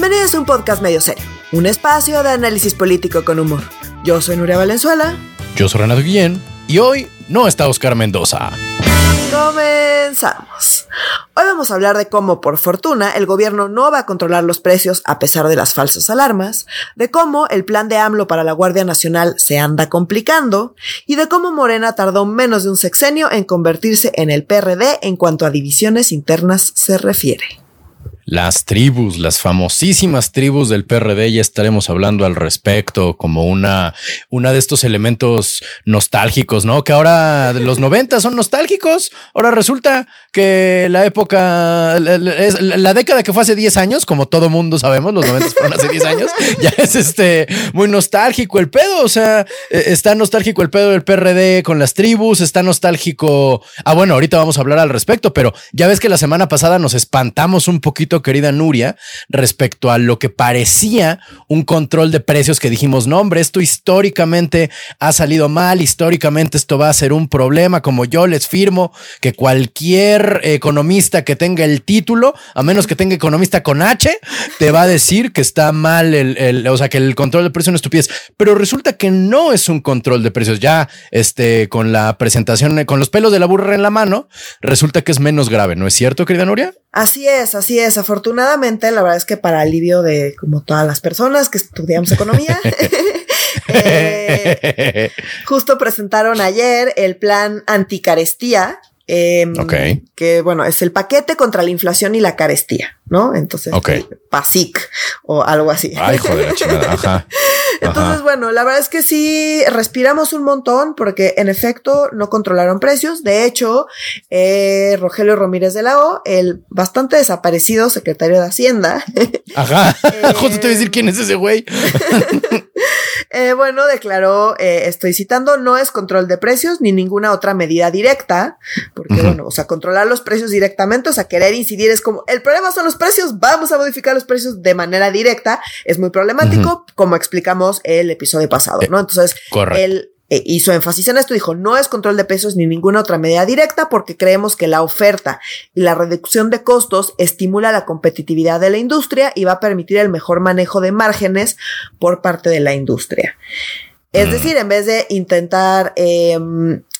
Bienvenidos a un podcast medio serio, un espacio de análisis político con humor. Yo soy Nuria Valenzuela. Yo soy Renato Guillén y hoy no está Oscar Mendoza. Comenzamos. Hoy vamos a hablar de cómo, por fortuna, el gobierno no va a controlar los precios a pesar de las falsas alarmas, de cómo el plan de AMLO para la Guardia Nacional se anda complicando y de cómo Morena tardó menos de un sexenio en convertirse en el PRD en cuanto a divisiones internas se refiere. Las tribus, las famosísimas tribus del PRD, ya estaremos hablando al respecto como una, una de estos elementos nostálgicos, ¿no? Que ahora los 90 son nostálgicos. Ahora resulta que la época, la, la década que fue hace 10 años, como todo mundo sabemos, los 90 fueron hace 10 años, ya es este muy nostálgico el pedo. O sea, e, está nostálgico el pedo del PRD con las tribus, está nostálgico. Ah, bueno, ahorita vamos a hablar al respecto, pero ya ves que la semana pasada nos espantamos un poquito querida Nuria, respecto a lo que parecía un control de precios que dijimos, no, hombre, esto históricamente ha salido mal, históricamente esto va a ser un problema, como yo les firmo que cualquier economista que tenga el título, a menos que tenga economista con H, te va a decir que está mal el, o sea, que el control de precios es una estupidez, pero resulta que no es un control de precios, ya este, con la presentación, con los pelos de la burra en la mano, resulta que es menos grave, ¿no es cierto, querida Nuria? Así es, así es. Afortunadamente, la verdad es que para alivio de como todas las personas que estudiamos economía, eh, justo presentaron ayer el plan anticarestía. Eh, Que bueno, es el paquete contra la inflación y la carestía, ¿no? Entonces, PASIC o algo así. Ay, joder, Ajá. Entonces, bueno, la verdad es que sí respiramos un montón porque en efecto no controlaron precios. De hecho, eh, Rogelio Ramírez de la O, el bastante desaparecido secretario de Hacienda. Ajá. Justo te voy a decir quién es ese güey. Eh, bueno, declaró, eh, estoy citando, no es control de precios ni ninguna otra medida directa, porque bueno, o sea, controlar los precios directamente, o sea, querer incidir es como, el problema son los precios, vamos a modificar los precios de manera directa, es muy problemático, como explicamos el episodio pasado, ¿no? Entonces, él eh, hizo énfasis en esto, dijo, no es control de precios ni ninguna otra medida directa porque creemos que la oferta y la reducción de costos estimula la competitividad de la industria y va a permitir el mejor manejo de márgenes por parte de la industria. Es mm. decir, en vez de intentar eh,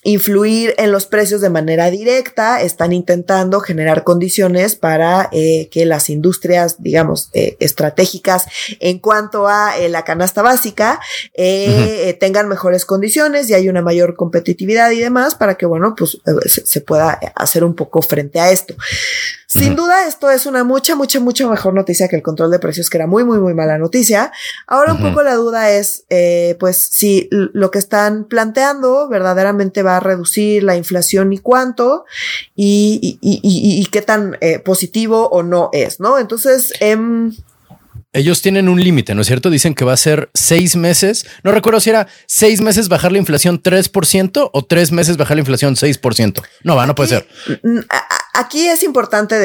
influir en los precios de manera directa, están intentando generar condiciones para eh, que las industrias, digamos, eh, estratégicas en cuanto a eh, la canasta básica tengan mejores condiciones y hay una mayor competitividad y demás para que, bueno, pues se pueda hacer un poco frente a esto. Sin duda, esto es una mucha, mucha, mucha mejor noticia que el control de precios, que era muy, muy, muy mala noticia. Ahora un poco la duda es, eh, pues, si lo que están planteando verdaderamente va a reducir la inflación y cuánto, y, y, y, y qué tan eh, positivo o no es, ¿no? Entonces, eh, ellos tienen un límite, ¿no es cierto? Dicen que va a ser seis meses. No recuerdo si era seis meses bajar la inflación 3% o tres meses bajar la inflación 6%. No va, no puede ser. Aquí es importante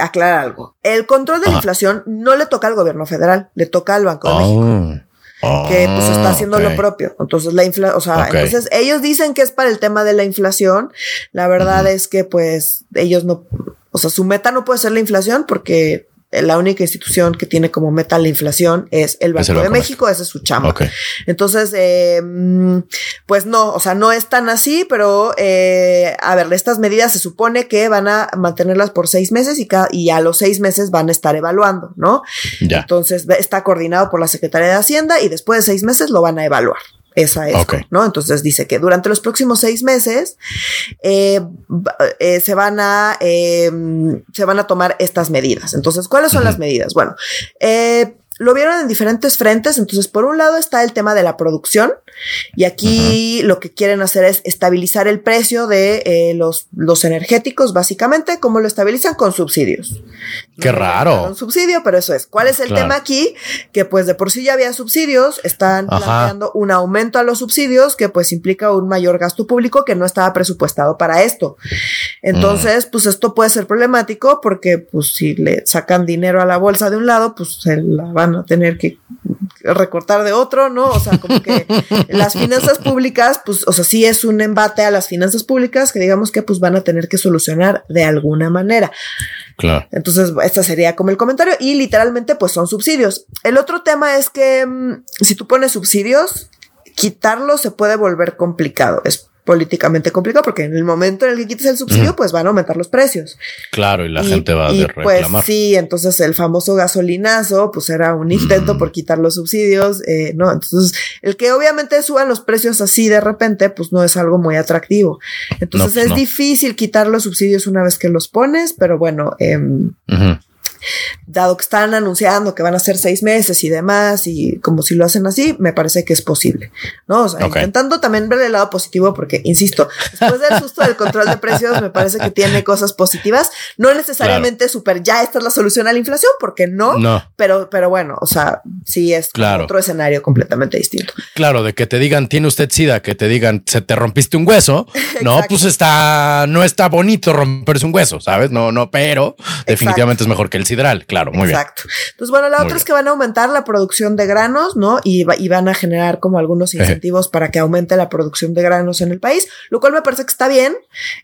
aclarar algo. El control de la inflación no le toca al gobierno federal, le toca al Banco de México. Oh. que pues está ah, haciendo lo propio. Entonces la inflación, o sea, entonces ellos dicen que es para el tema de la inflación. La verdad es que pues ellos no, o sea, su meta no puede ser la inflación porque la única institución que tiene como meta la inflación es el Banco, de México, ese es su chamba. Entonces, eh, pues no, o sea, no es tan así, pero eh, a ver, estas medidas se supone que van a mantenerlas por seis meses y, cada, y a los seis meses van a estar evaluando, ¿no? Entonces, está coordinado por la Secretaría de Hacienda y después de seis meses lo van a evaluar. Esa es, ¿no? Entonces dice que durante los próximos seis meses eh, eh, se van a eh, se van a tomar estas medidas. Entonces, ¿cuáles son las medidas? Bueno, eh, lo vieron en diferentes frentes. Entonces, por un lado está el tema de la producción. Y aquí lo que quieren hacer es estabilizar el precio de eh, los, los energéticos, básicamente. ¿Cómo lo estabilizan? Con subsidios. Qué raro. Un subsidio, pero eso es. ¿Cuál es el tema aquí? Que pues de por sí ya había subsidios. Están planteando un aumento a los subsidios que pues implica un mayor gasto público que no estaba presupuestado para esto. Entonces, pues esto puede ser problemático porque pues si le sacan dinero a la bolsa de un lado, pues se la van a tener que recortar de otro, ¿no? O sea, como que las finanzas públicas, pues, o sea, sí es un embate a las finanzas públicas que digamos que pues van a tener que solucionar de alguna manera. Claro. Entonces, este sería como el comentario y literalmente pues son subsidios. El otro tema es que mm, si tú pones subsidios, quitarlos se puede volver complicado. Es políticamente complicado porque en el momento en el que quites el subsidio, pues van a aumentar los precios. Claro, y la gente va a y, reclamar. Pues sí, entonces el famoso gasolinazo, pues era un intento por quitar los subsidios, eh, ¿no? Entonces, el que obviamente suban los precios así de repente, pues no es algo muy atractivo. Entonces No, pues es no. difícil quitar los subsidios una vez que los pones, pero bueno, Ujú. Dado que están anunciando que van a ser seis meses y demás, y como si lo hacen así, me parece que es posible, ¿no? O sea, intentando también ver el lado positivo, porque, insisto, después del susto del control de precios, me parece que tiene cosas positivas, no necesariamente súper, ya esta es la solución a la inflación, porque no, No, pero, pero bueno, o sea, sí es Claro. otro escenario completamente distinto. claro, de que te digan, tiene usted sida, que te digan, se te rompiste un hueso. No, pues está, no está bonito romperse un hueso, ¿sabes? No, no, pero definitivamente es mejor que el sidral. Claro, muy bien. Exacto. Entonces, bueno, la Muy otra bien. es que van a aumentar la producción de granos, ¿no? Y, va- y van a generar como algunos incentivos para que aumente la producción de granos en el país, lo cual me parece que está bien,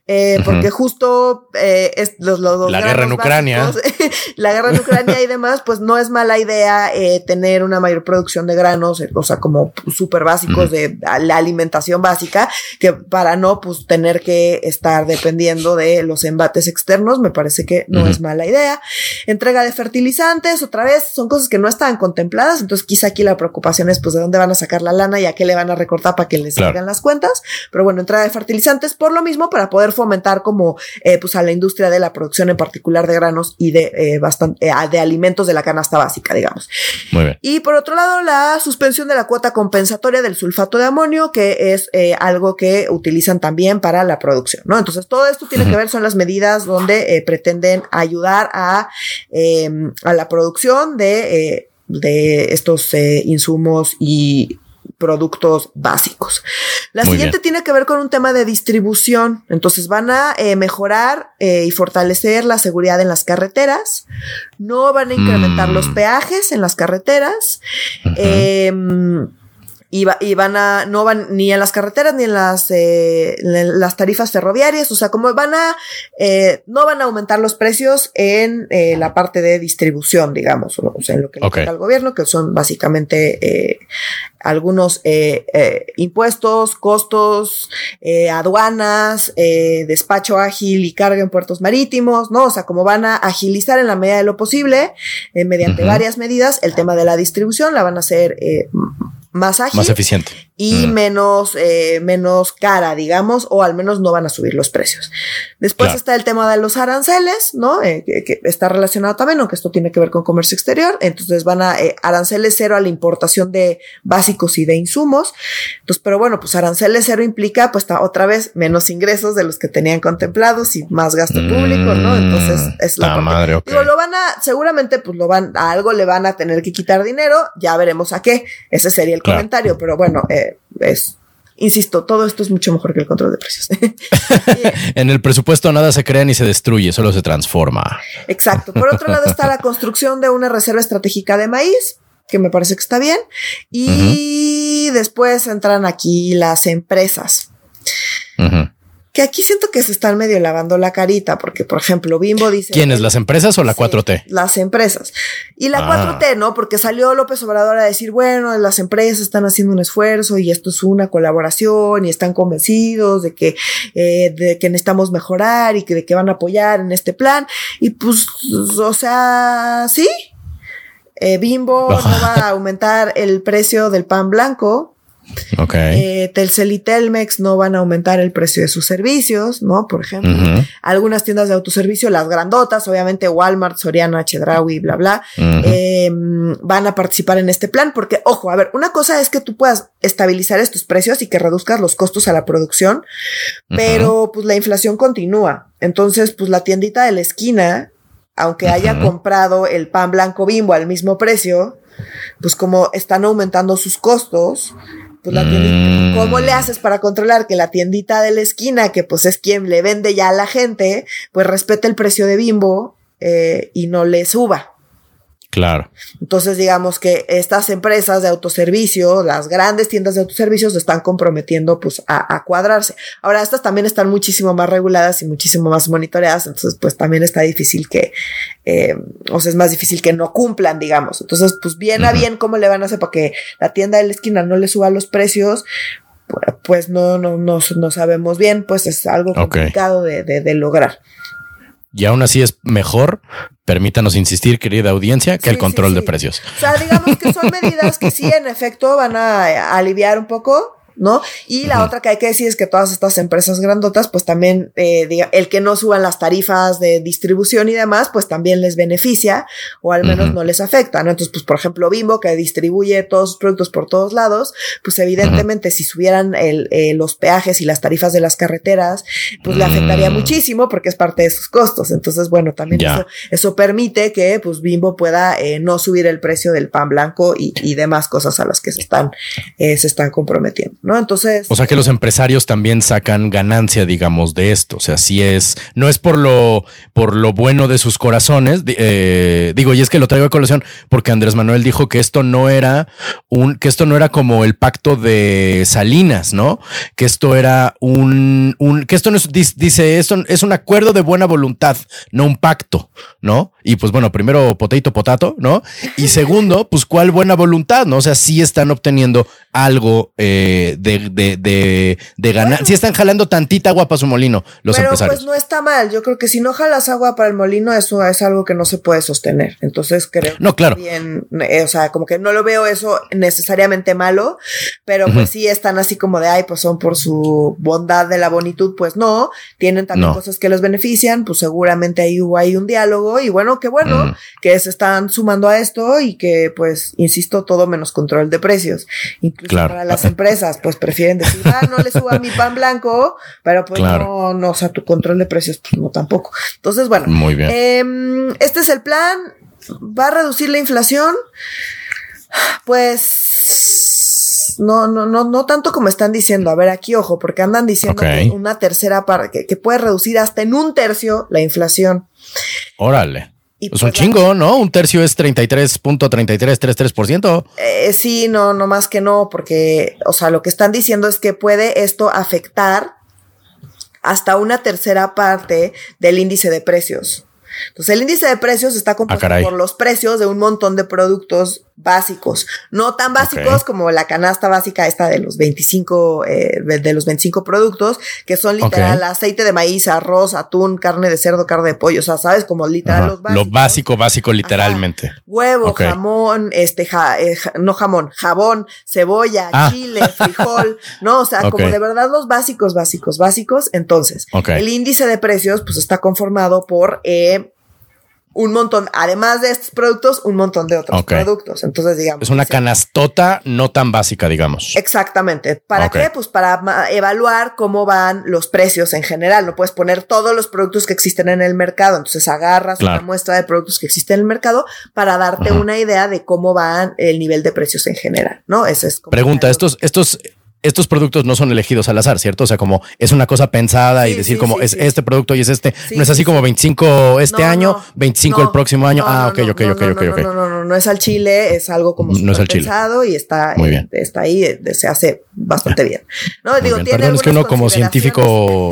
eh, porque justo eh, es- los, los- los La guerra en Ucrania. básicos, la guerra en Ucrania y demás, pues no es mala idea eh, tener una mayor producción de granos, eh, o sea, como súper básicos de la alimentación básica, que para no pues tener que estar dependiendo de los embates externos, me parece que no es mala idea. Entrega de fertilizantes, otra vez, son cosas que no estaban contempladas, entonces quizá aquí la preocupación es pues de dónde van a sacar la lana y a qué le van a recortar para que les Claro. salgan las cuentas, pero bueno, entrega de fertilizantes por lo mismo para poder fomentar como eh, pues a la industria de la producción en particular de granos y de eh, bastante eh, de alimentos de la canasta básica, digamos. Muy bien. Y por otro lado, la suspensión de la cuota compensatoria del sulfato de amonio, que es eh, algo que utilizan también para la producción, ¿no? Entonces, todo esto tiene que ver, son las medidas donde pretenden ayudar a, eh, a la producción de, eh, de estos eh, insumos y productos básicos. La Muy siguiente bien. tiene que ver con un tema de distribución. Entonces van a eh, mejorar eh, y fortalecer la seguridad en las carreteras. No van a incrementar Mm. los peajes en las carreteras. Y, va- y van a, no van ni en las carreteras ni en las, eh, en las tarifas ferroviarias, o sea, como van a, eh, no van a aumentar los precios en eh, la parte de distribución, digamos, o, sea, en lo que le toca al gobierno, que son básicamente eh, algunos eh, eh, impuestos, costos, eh, aduanas, eh, despacho ágil y carga en puertos marítimos, ¿no? O sea, como van a agilizar en la medida de lo posible, eh, mediante varias medidas, el tema de la distribución la van a hacer Más eficiente. Y Mm. menos, eh, menos cara, digamos, o al menos no van a subir los precios. Después Claro. está el tema de los aranceles, ¿no? Eh, que, que está relacionado también, aunque esto tiene que ver con comercio exterior. Entonces van a eh, aranceles cero a la importación de básicos y de insumos. Entonces, pero bueno, pues aranceles cero implica, pues otra vez, menos ingresos de los que tenían contemplados y más gasto público, ¿no? Entonces es la Mm, parte- madre. Digo, lo van a, seguramente, pues lo van, a algo le van a tener que quitar dinero, ya veremos a qué. Ese sería el Claro. comentario, pero bueno, eh, es, insisto, todo esto es mucho mejor que el control de precios. En el presupuesto nada se crea ni se destruye, solo se transforma. Exacto. Por otro lado está la construcción de una reserva estratégica de maíz, que me parece que está bien. Y después entran aquí las empresas. Ujú. Que aquí siento que se están medio lavando la carita, porque, por ejemplo, Bimbo dice. ¿Quiénes? ¿Las empresas o la Sí, 4T? Las empresas. Y la Ah. 4T, ¿no? Porque salió López Obrador a decir, bueno, las empresas están haciendo un esfuerzo y esto es una colaboración y están convencidos de que, eh, de que necesitamos mejorar y que de que van a apoyar en este plan. Y pues, o sea, sí. Eh, Bimbo no va a aumentar el precio del pan blanco. Eh, Telcel y Telmex no van a aumentar el precio de sus servicios, ¿no? Por ejemplo, algunas tiendas de autoservicio, las grandotas, obviamente Walmart, Soriana, Chedraui, bla, bla, eh, van a participar en este plan porque, ojo, a ver, una cosa es que tú puedas estabilizar estos precios y que reduzcas los costos a la producción, pero pues la inflación continúa. Entonces, pues la tiendita de la esquina, aunque haya comprado el pan blanco bimbo al mismo precio, pues como están aumentando sus costos, pues la tiendita, Mm. ¿cómo le haces para controlar que la tiendita de la esquina, que pues es quien le vende ya a la gente, pues respete el precio de bimbo eh, y no le suba? Claro. Entonces, digamos que estas empresas de autoservicio, las grandes tiendas de autoservicio, se están comprometiendo pues a, cuadrarse. Ahora, estas también están muchísimo más reguladas y muchísimo más monitoreadas, entonces pues también está difícil que, eh, o sea, es más difícil que no cumplan, digamos. Entonces, pues bien a bien, ¿cómo le van a hacer para que la tienda de la esquina no le suba los precios? Pues no, no, no, no sabemos bien, pues es algo complicado de, de, de lograr y aún así es mejor, permítanos insistir, querida audiencia, que el control de precios. O sea, digamos que son medidas que sí, en efecto, van a aliviar un poco ¿no? Y la otra que hay que decir es que todas estas empresas grandotas, pues también eh, el que no suban las tarifas de distribución y demás, pues también les beneficia o al menos no les afecta, ¿no? Entonces, pues por ejemplo, Bimbo, que distribuye todos sus productos por todos lados, pues evidentemente si subieran el, eh, los peajes y las tarifas de las carreteras, pues le afectaría mm. muchísimo porque es parte de sus costos. Entonces, bueno, también eso, eso, permite que pues Bimbo pueda eh, no subir el precio del pan blanco y, y demás cosas a las que se están, eh, se están comprometiendo. ¿No? Entonces. O sea que los empresarios también sacan ganancia, digamos, de esto. O sea, si es, no es por lo, por lo bueno de sus corazones. Eh, digo, y es que lo traigo a colación porque Andrés Manuel dijo que esto no era un, que esto no era como el pacto de Salinas, ¿no? Que esto era un, un que esto no es, dice, esto es un acuerdo de buena voluntad, no un pacto, ¿no? Y pues bueno, primero potato, potato, ¿no? Y segundo, pues cuál buena voluntad, ¿no? O sea, sí están obteniendo algo eh, de, de, de, ganar. si están jalando tantita agua para su molino los pero, empresarios. Pues no está mal. Yo creo que si no jalas agua para el molino, eso es algo que no se puede sostener. Entonces creo no, claro. bien, eh, o sea, como que no lo veo eso necesariamente malo, pero pues sí están así como de ay, pues son por su bondad de la bonitud, pues no, tienen también cosas que los benefician, pues seguramente ahí hubo ahí un diálogo y bueno, qué bueno que se están sumando a esto y que pues, insisto, todo menos control de precios. Incluso para las empresas, pues prefieren decir, ah, no le suba mi pan blanco, pero pues no, no, o sea, tu control de precios, pues no tampoco. Entonces, bueno, muy bien. Em, este es el plan. Va a reducir la inflación. Pues no, no, no, no tanto como están diciendo. A ver, aquí ojo, porque andan diciendo una tercera parte, que puede reducir hasta en un tercio la inflación. Órale. Es pues un chingo, ¿no? Un tercio es 33.3333%. Eh, sí, no, no más que no, porque, o sea, lo que están diciendo es que puede esto afectar hasta una tercera parte del índice de precios. Entonces, el índice de precios está compuesto ah, por los precios de un montón de productos básicos, no tan básicos como la canasta básica esta de los 25, eh, de los 25 productos, que son literal aceite de maíz, arroz, atún, carne de cerdo, carne de pollo, o sea, sabes, como literal los básicos. Lo básico, básico, literalmente. Huevo, jamón, este, eh, no jamón, jabón, cebolla, ah. chile, frijol, no, o sea, como de verdad los básicos, básicos, básicos. Entonces, el índice de precios, pues está conformado por, eh, un montón, además de estos productos, un montón de otros productos. Entonces, digamos. Es una canastota no tan básica, digamos. Exactamente. ¿Para qué? Pues para evaluar cómo van los precios en general. No puedes poner todos los productos que existen en el mercado. Entonces agarras una muestra de productos que existen en el mercado para darte una idea de cómo van el nivel de precios en general. No, ese es. Pregunta, estos, estos estos productos no son elegidos al azar, ¿cierto? O sea, como es una cosa pensada y decir como es este producto y es este. no es así como 25 este año, 25 el próximo año. ah, ok, ok, ok, ok, ok. No, no, no, no, es al chile, es algo como no es pensado y está, Muy bien. está ahí, eh, se hace bastante bien. No, digo, tiene Perdón, es que uno como científico,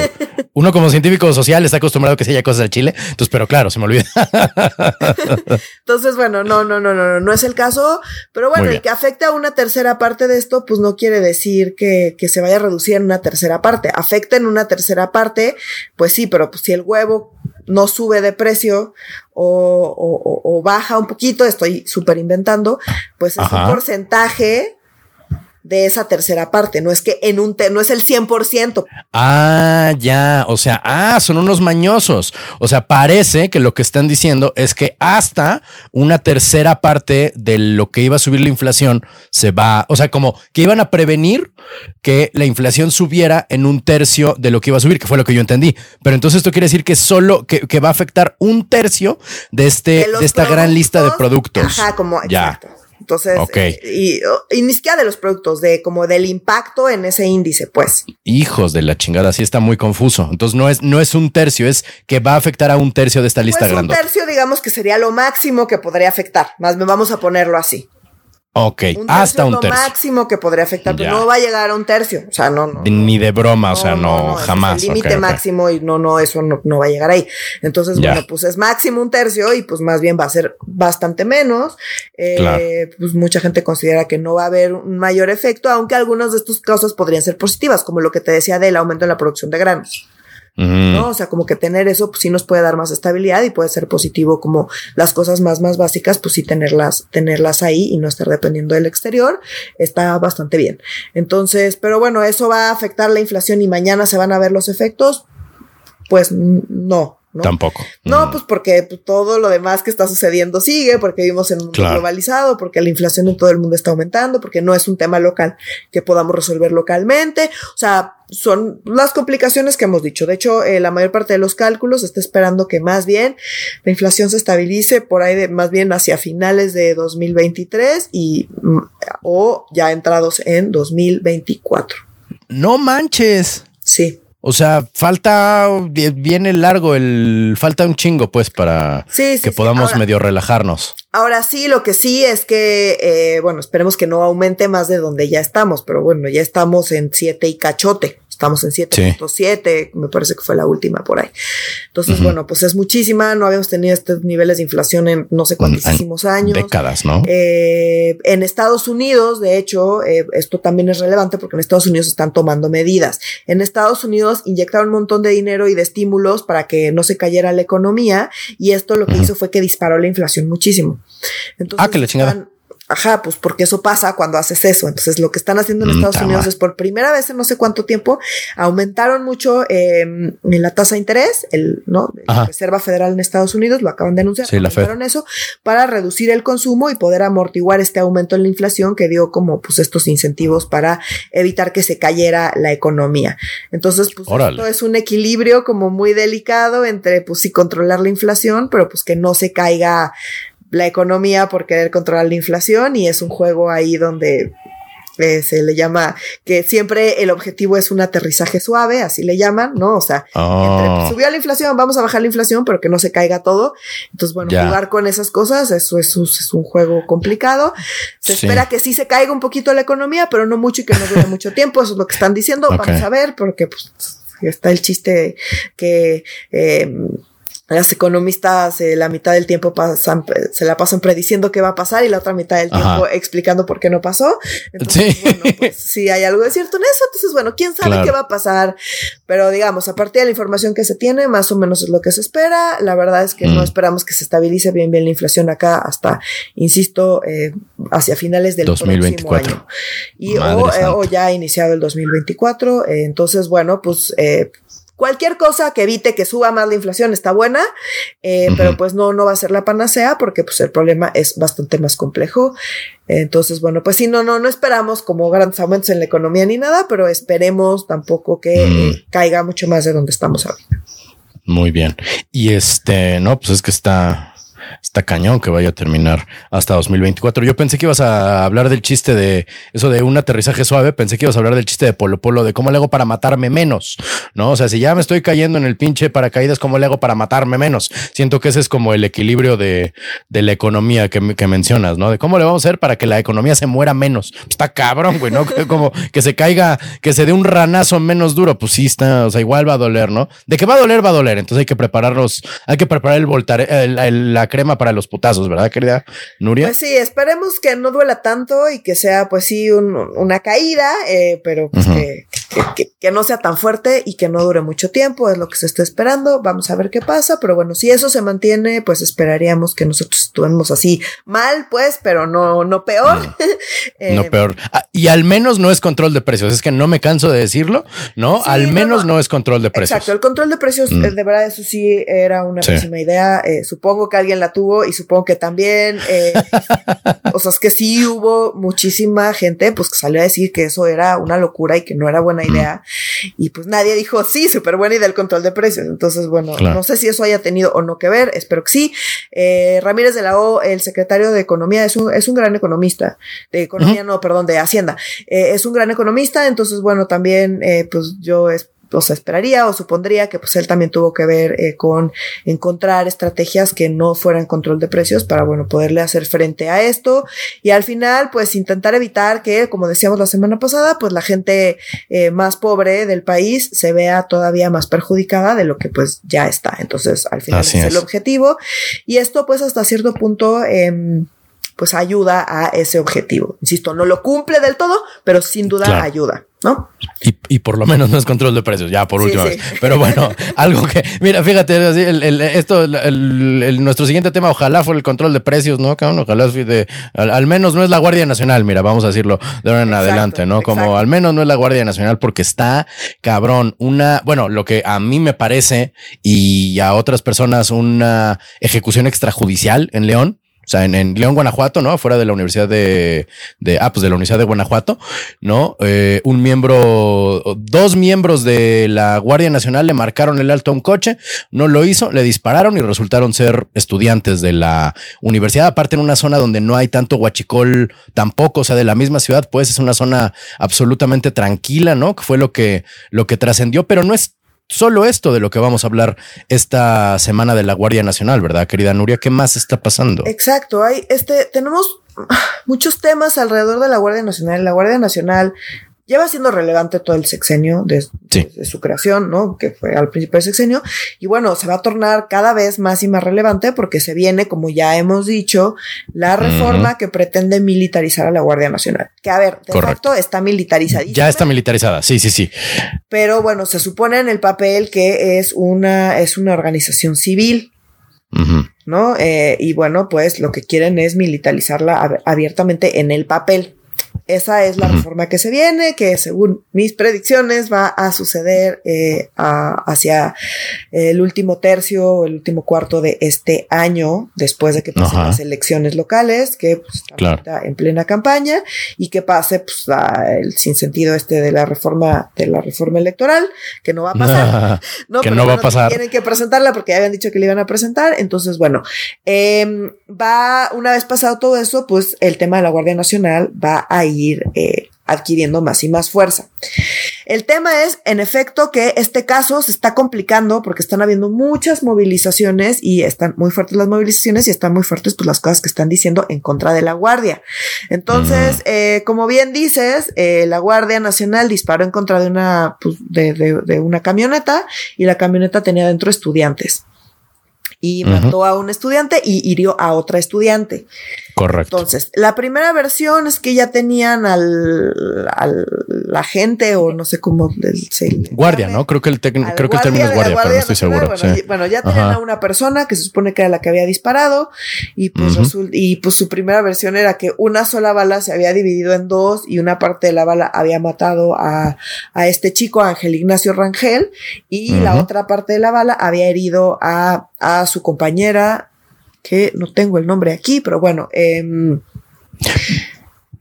uno como científico social está acostumbrado a que se haya cosas al chile. Entonces, pero claro, se me olvida. Entonces, bueno, no, no, no, no, no es el caso. Pero bueno, el que afecte a una tercera parte de esto, pues no quiere decir que, que se vaya a reducir en una tercera parte. Afecta en una tercera parte, pues sí, pero pues si el huevo no sube de precio o, o, o baja un poquito, estoy súper inventando, pues es un porcentaje de esa tercera parte. No es que en un, no es el 100%. Ah, ya. O sea, ah, son unos mañosos. O sea, parece que lo que están diciendo es que hasta una tercera parte de lo que iba a subir la inflación se va, o sea, como que iban a prevenir que la inflación subiera en un tercio de lo que iba a subir, que fue lo que yo entendí. Pero entonces esto quiere decir que solo que, que va a afectar un tercio de este, de, esta gran lista de productos. Ajá, como, ya. Entonces, Ok. y, y ni siquiera de los productos, de como del impacto en ese índice, pues. Hijos de la chingada, sí está muy confuso. Entonces no es, no es un tercio, es que va a afectar a un tercio de esta lista Pues un grande. tercio, digamos que sería lo máximo que podría afectar. Más bien vamos a ponerlo así. Ok, Un hasta un lo tercio. máximo que podría afectar, pero no va a llegar a un tercio. O sea, no, no. Ni de broma, o sea, no, es jamás. el límite máximo y no, no, eso no, no va a llegar ahí. Entonces, Ya. bueno, pues es máximo un tercio y pues más bien va a ser bastante menos. Eh, Claro. Pues mucha gente considera que no va a haber un mayor efecto, aunque algunas de estas cosas podrían ser positivas, como lo que te decía del aumento en la producción de granos. ¿No? O sea, como que tener eso pues sí nos puede dar más estabilidad y puede ser positivo como las cosas más más básicas, pues sí tenerlas tenerlas ahí y no estar dependiendo del exterior, está bastante bien. Entonces, pero bueno, eso va a afectar la inflación y mañana se van a ver los efectos. Pues no, ¿no? Tampoco. No, Mm. pues porque todo lo demás que está sucediendo sigue, porque vivimos en un mundo Claro. globalizado, porque la inflación en todo el mundo está aumentando, porque no es un tema local que podamos resolver localmente. O sea, son las complicaciones que hemos dicho. De hecho, eh, la mayor parte de los cálculos está esperando que más bien la inflación se estabilice por ahí de más bien hacia finales de 2023 y mm, o ya entrados en 2024. No manches. Sí. O sea, falta, viene largo el, falta un chingo pues para Sí, sí, que sí. podamos Ahora- medio relajarnos. Ahora sí, lo que sí es que, eh, bueno, esperemos que no aumente más de donde ya estamos, pero bueno, ya estamos en 7 y cachote. Estamos en 7.7, me parece que fue la última por ahí. Entonces, bueno, pues es muchísima, no habíamos tenido estos niveles de inflación en no sé cuántísimos años. Décadas, ¿no? Eh, en Estados Unidos, de hecho, eh, esto también es relevante porque en Estados Unidos están tomando medidas. En Estados Unidos inyectaron un montón de dinero y de estímulos para que no se cayera la economía y esto lo que hizo fue que disparó la inflación muchísimo. Entonces, Ah, que la chingada. están- Ajá, pues porque eso pasa cuando haces eso. Entonces, lo que están haciendo en Mm, Estados ta Unidos es por primera vez en no sé cuánto tiempo aumentaron mucho eh, en la tasa de interés, el no la. Reserva Federal en Estados Unidos lo acaban de anunciar, Sí, la aumentaron eso para reducir el consumo y poder amortiguar este aumento en la inflación que dio como pues estos incentivos para evitar que se cayera la economía. Entonces, pues Órale. esto es un equilibrio como muy delicado entre pues sí controlar la inflación, pero pues que no se caiga la economía por querer controlar la inflación y es un juego ahí donde eh, se le llama que siempre el objetivo es un aterrizaje suave, así le llaman, ¿no? O sea, entre, Oh, pues, subió la inflación, vamos a bajar la inflación, pero que no se caiga todo. Entonces, bueno, jugar con esas cosas, eso es, un- es un juego complicado. Se Sí. espera que sí se caiga un poquito la economía, pero no mucho y que no dure mucho tiempo. Eso es lo que están diciendo. Ok. Vamos a ver, porque pues, está el chiste que eh, las economistas eh, la mitad del tiempo pasan, se la pasan prediciendo qué va a pasar y la otra mitad del Ajá. tiempo explicando por qué no pasó. Entonces, Sí. bueno, pues sí hay algo de cierto en eso. Entonces, bueno, quién sabe Claro. qué va a pasar. Pero digamos, a partir de la información que se tiene, más o menos es lo que se espera. La verdad es que Mm. no esperamos que se estabilice bien bien la inflación acá hasta, insisto, eh, hacia finales del 2024. próximo año. Y o, eh, o ya iniciado el 2024. eh, entonces, bueno, pues eh, cualquier cosa que evite que suba más la inflación está buena, eh, pero pues no, no va a ser la panacea porque pues el problema es bastante más complejo. Entonces, bueno, pues sí, no, no, no esperamos como grandes aumentos en la economía ni nada, pero esperemos tampoco que Mm. eh, caiga mucho más de donde estamos ahorita. muy bien. Y este, no, pues es que está, está cañón que vaya a terminar hasta 2024. Yo pensé que ibas a hablar del chiste de eso de un aterrizaje suave. Pensé que ibas a hablar del chiste de Polo Polo, de cómo le hago para matarme menos, no? O sea, si ya me estoy cayendo en el pinche paracaídas, ¿cómo le hago para matarme menos? Siento que ese es como el equilibrio de, de la economía que, mencionas, no? De cómo le vamos a hacer para que la economía se muera menos. Está cabrón, güey, ¿no? Como que se caiga, que se dé un ranazo menos duro. Pues sí, está, o sea, igual va a doler, ¿no? De que va a doler, va a doler. Entonces hay que prepararnos, hay que preparar el voltare, el- el- la crema para los putazos, ¿verdad, querida Nuria? Pues sí, esperemos que no duela tanto y que sea pues sí un- una caída, eh, pero pues que- que- que no sea tan fuerte y que no dure mucho tiempo, es lo que se está esperando, vamos a ver qué pasa, pero bueno, si eso se mantiene, pues esperaríamos que nosotros estuviéramos así mal, pues, pero no, no peor. Eh, no peor. Ah, y al menos no es control de precios. Es que no me canso de decirlo, ¿no? Sí, al no, menos no. no, es control de precios. Exacto, el control de precios, Mm. eh, de verdad, eso sí era una Sí. pésima idea. Eh, supongo que alguien la tuvo y supongo que también, eh, o sea, es que sí hubo muchísima gente, pues que salió a decir que eso era una locura y que no era buena buena idea. Y pues nadie dijo, sí, súper buena idea el control de precios. Entonces, bueno, no sé si eso haya tenido o no que ver, espero que sí. Eh, Ramírez de la O, el secretario de Economía, es un, es un gran economista. De Economía, no, perdón, de Hacienda. Eh, es un gran economista, entonces, bueno, también, eh, pues yo es, o sea, esperaría o supondría que pues él también tuvo que ver eh, con encontrar estrategias que no fueran control de precios para, bueno, poderle hacer frente a esto y al final pues intentar evitar que, como decíamos la semana pasada, pues la gente eh, más pobre del país se vea todavía más perjudicada de lo que pues ya está. Entonces, al final es, el objetivo y esto pues hasta cierto punto... Eh, pues ayuda a ese objetivo. Insisto, no lo cumple del todo, pero sin duda ayuda. ¿No? Y, y, por lo menos no es control de precios, ya por última vez. Pero bueno, algo que, mira, fíjate, el, el, esto, el, nuestro siguiente tema, ojalá fue el control de precios, ¿no? Ojalá de, al, menos no es la Guardia Nacional, mira, vamos a decirlo de ahora en adelante, ¿no? Como al menos no es la Guardia Nacional porque está cabrón, una, bueno, lo que a mí me parece y a otras personas una ejecución extrajudicial en León o sea, en, León, Guanajuato, ¿no? Fuera de la Universidad de, de, ah, pues de la Universidad de Guanajuato, ¿no? Eh, un miembro, dos miembros de la Guardia Nacional le marcaron el alto a un coche, no lo hizo, le dispararon y resultaron ser estudiantes de la universidad, aparte en una zona donde no hay tanto guachicol tampoco, o sea, de la misma ciudad, pues es una zona absolutamente tranquila, ¿no? Que fue lo que, lo que trascendió, pero no es solo esto de lo que vamos a hablar esta semana de la Guardia Nacional, ¿verdad, querida Nuria? ¿Qué más está pasando? Exacto, hay este, tenemos muchos temas alrededor de la Guardia Nacional. La Guardia Nacional lleva siendo relevante todo el sexenio de, su creación, ¿no? Que fue al principio del sexenio. Y bueno, se va a tornar cada vez más y más relevante porque se viene, como ya hemos dicho, la reforma que pretende militarizar a la Guardia Nacional. Que a ver, de facto está militarizada. Ya está militarizada, sí, sí, sí. Pero bueno, se supone en el papel que es una, es una organización civil. ¿No? Eh, y bueno, pues lo que quieren es militarizarla abiertamente en el papel. Esa es la reforma que se viene, que según mis predicciones va a suceder eh, hacia el último tercio o el último cuarto de este año, después de que pasen las elecciones locales, que pues, está en plena campaña, y que pase pues, el sinsentido este de la reforma, de la reforma electoral, que no va a pasar. no, que no va a pasar. Tienen que presentarla porque ya habían dicho que le iban a presentar. Entonces, bueno, em, va, una vez pasado todo eso, pues el tema de la Guardia Nacional va a ir ir eh, adquiriendo más y más fuerza. El tema es, en efecto, que este caso se está complicando porque están habiendo muchas movilizaciones y están muy fuertes las movilizaciones y están muy fuertes pues, las cosas que están diciendo en contra de la Guardia. Entonces, eh, como bien dices, eh, la Guardia Nacional disparó en contra de una, pues, de, de una camioneta y la camioneta tenía dentro estudiantes y mató a un estudiante y hirió a otra estudiante. Correcto. Entonces, la primera versión es que ya tenían al, al agente o no sé cómo se Guardia, ¿no? Creo que el, creo que el término es guardia, pero no estoy seguro. Bueno, ya tenían a una persona que se supone que era la que había disparado y pues, y pues su primera versión era que una sola bala se había dividido en dos y una parte de la bala había matado a, a este chico, Ángel Ignacio Rangel, y la otra parte de la bala había herido a, a su compañera, que no tengo el nombre aquí, pero bueno, eh,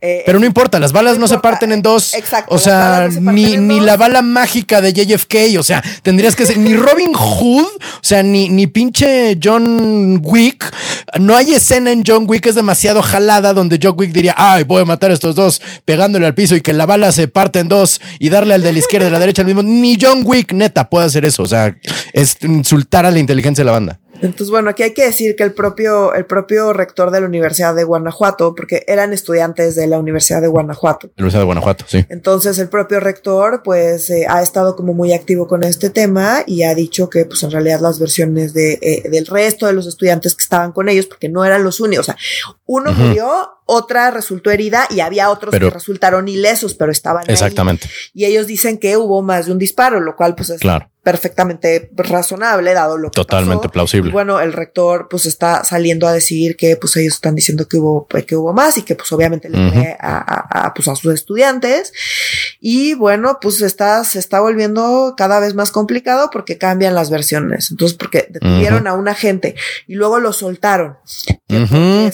eh, pero no importa, las balas no, se parten en dos. Exacto. O sea, ni, ni la bala mágica de JFK, o sea, tendrías que ser ni Robin Hood, o sea, ni, ni pinche John Wick. No hay escena en John Wick, es demasiado jalada donde John Wick diría, ay, voy a matar a estos dos pegándole al piso y que la bala se parte en dos y darle al de la izquierda y de la derecha al mismo. Ni John Wick, neta, puede hacer eso. O sea, es insultar a la inteligencia de la banda. Entonces, bueno, aquí hay que decir que el propio, el propio rector de la Universidad de Guanajuato, porque eran estudiantes de la Universidad de Guanajuato. Universidad de Guanajuato, sí. Entonces, el propio rector, pues, eh, ha estado como muy activo con este tema y ha dicho que, pues, en realidad las versiones de, eh, del resto de los estudiantes que estaban con ellos, porque no eran los únicos, o sea, uno murió, otra resultó herida y había otros que resultaron ilesos, pero estaban Exactamente. Y ellos dicen que hubo más de un disparo, lo cual, pues, es claro perfectamente razonable dado lo que totalmente plausible. bueno, el rector pues está saliendo a decir que pues ellos están diciendo que hubo que hubo más y que pues obviamente le uh a, a, pues a sus estudiantes y bueno, pues está se está volviendo cada vez más complicado porque cambian las versiones. Entonces, porque detuvieron a un agente y luego lo soltaron.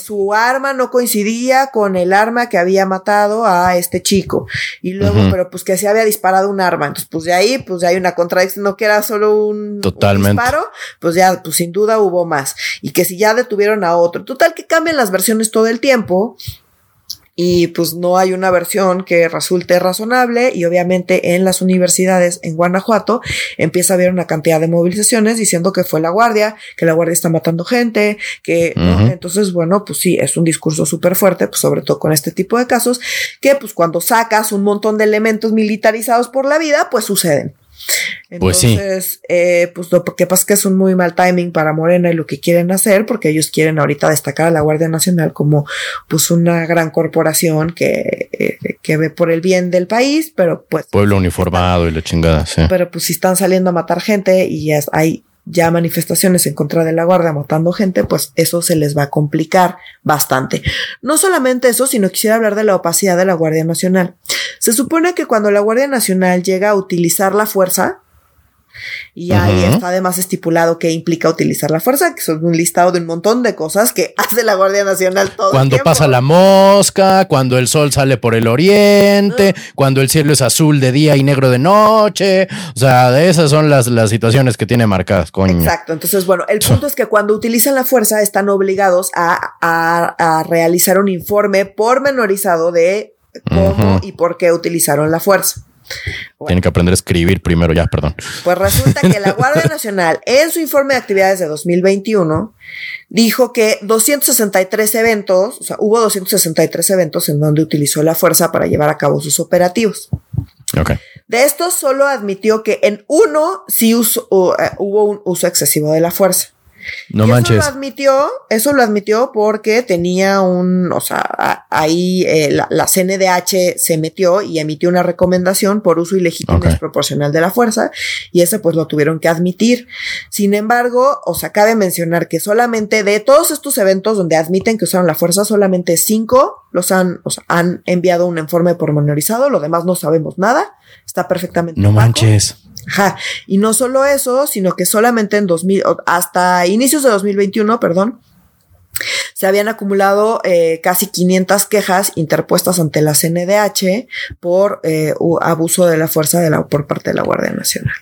su arma no coincidía con el arma que había matado a este chico. Y luego, pero pues que se había disparado un arma. Entonces, pues de ahí, pues ya hay una contradicción, no que era solo un, Totalmente. disparo, pues ya, pues sin duda hubo más. Y que si ya detuvieron a otro. Total que cambian las versiones todo el tiempo y pues no hay una versión que resulte razonable y obviamente en las universidades en Guanajuato empieza a haber una cantidad de movilizaciones diciendo que fue la guardia, que la guardia está matando gente, que entonces bueno, pues sí, es un discurso súper fuerte, pues sobre todo con este tipo de casos, que pues cuando sacas un montón de elementos militarizados por la vida, pues suceden. Pues Entonces, eh, pues lo que pasa es que es un muy mal timing para Morena y lo que quieren hacer, porque ellos quieren ahorita destacar a la Guardia Nacional como pues una gran corporación que, eh, que ve por el bien del país, pero pues... Pueblo uniformado y la chingada, sí. Pero pues si están saliendo a matar gente y es, hay ya manifestaciones en contra de la Guardia matando gente, pues eso se les va a complicar bastante. No solamente eso, sino quisiera hablar de la opacidad de la Guardia Nacional. Se supone que cuando la Guardia Nacional llega a utilizar la fuerza, y ahí está además estipulado que implica utilizar la fuerza, que son un listado de un montón de cosas que hace la Guardia Nacional todo Cuando el tiempo. pasa la mosca, cuando el sol sale por el oriente, cuando el cielo es azul de día y negro de noche. O sea, esas son las, las situaciones que tiene marcadas, coño. Exacto. Entonces, bueno, el punto es que cuando utilizan la fuerza están obligados a, a, a realizar un informe pormenorizado de cómo y por qué utilizaron la fuerza. Tienen que aprender a escribir primero, ya, perdón. Pues resulta que la Guardia Nacional, en su informe de actividades de 2021, dijo que 263 eventos, o sea, hubo 263 eventos en donde utilizó la fuerza para llevar a cabo sus operativos. De estos, solo admitió que en uno sí uso- uh, eh, hubo un uso excesivo de la fuerza. No Y manches. Eso lo admitió, eso lo admitió porque tenía un, o sea, a- ahí eh, la, la CNDH se metió y emitió una recomendación por uso ilegítimo Ok. y desproporcional de la fuerza y ese pues lo tuvieron que admitir. Sin embargo, o sea, cabe mencionar que solamente de todos estos eventos donde admiten que usaron la fuerza, solamente cinco los han, o sea, han enviado un informe pormenorizado, lo demás no sabemos nada, está perfectamente No opaco. manches. Ajá. Y no solo eso, sino que solamente en 2000, o- hasta inicios de 2021, perdón, se habían acumulado eh, casi 500 quejas interpuestas ante la CNDH por eh, abuso de la fuerza de la, por parte de la Guardia Nacional.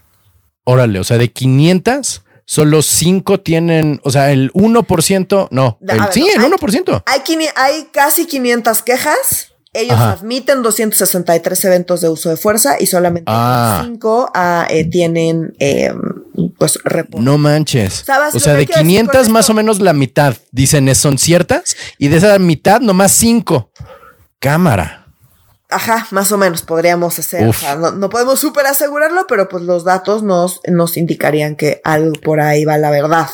Órale, o sea, de 500, solo 5 tienen, o sea, el 1%, no, el- ver, sí, el hay- 1%. Hay, hay casi 500 quejas. Ellos Ajá. admiten 263 eventos de uso de fuerza y solamente Ah. 5 tienen, eh, pues, reporte. No manches. ¿Sabes O sea, de quiero decir 500 con más esto? o menos la mitad, dicen, es- son ciertas, y de esa mitad nomás 5. Cámara. Ajá, más o menos podríamos hacer. O sea, no, no podemos súper asegurarlo, pero pues los datos nos, nos indicarían que algo por ahí va la verdad,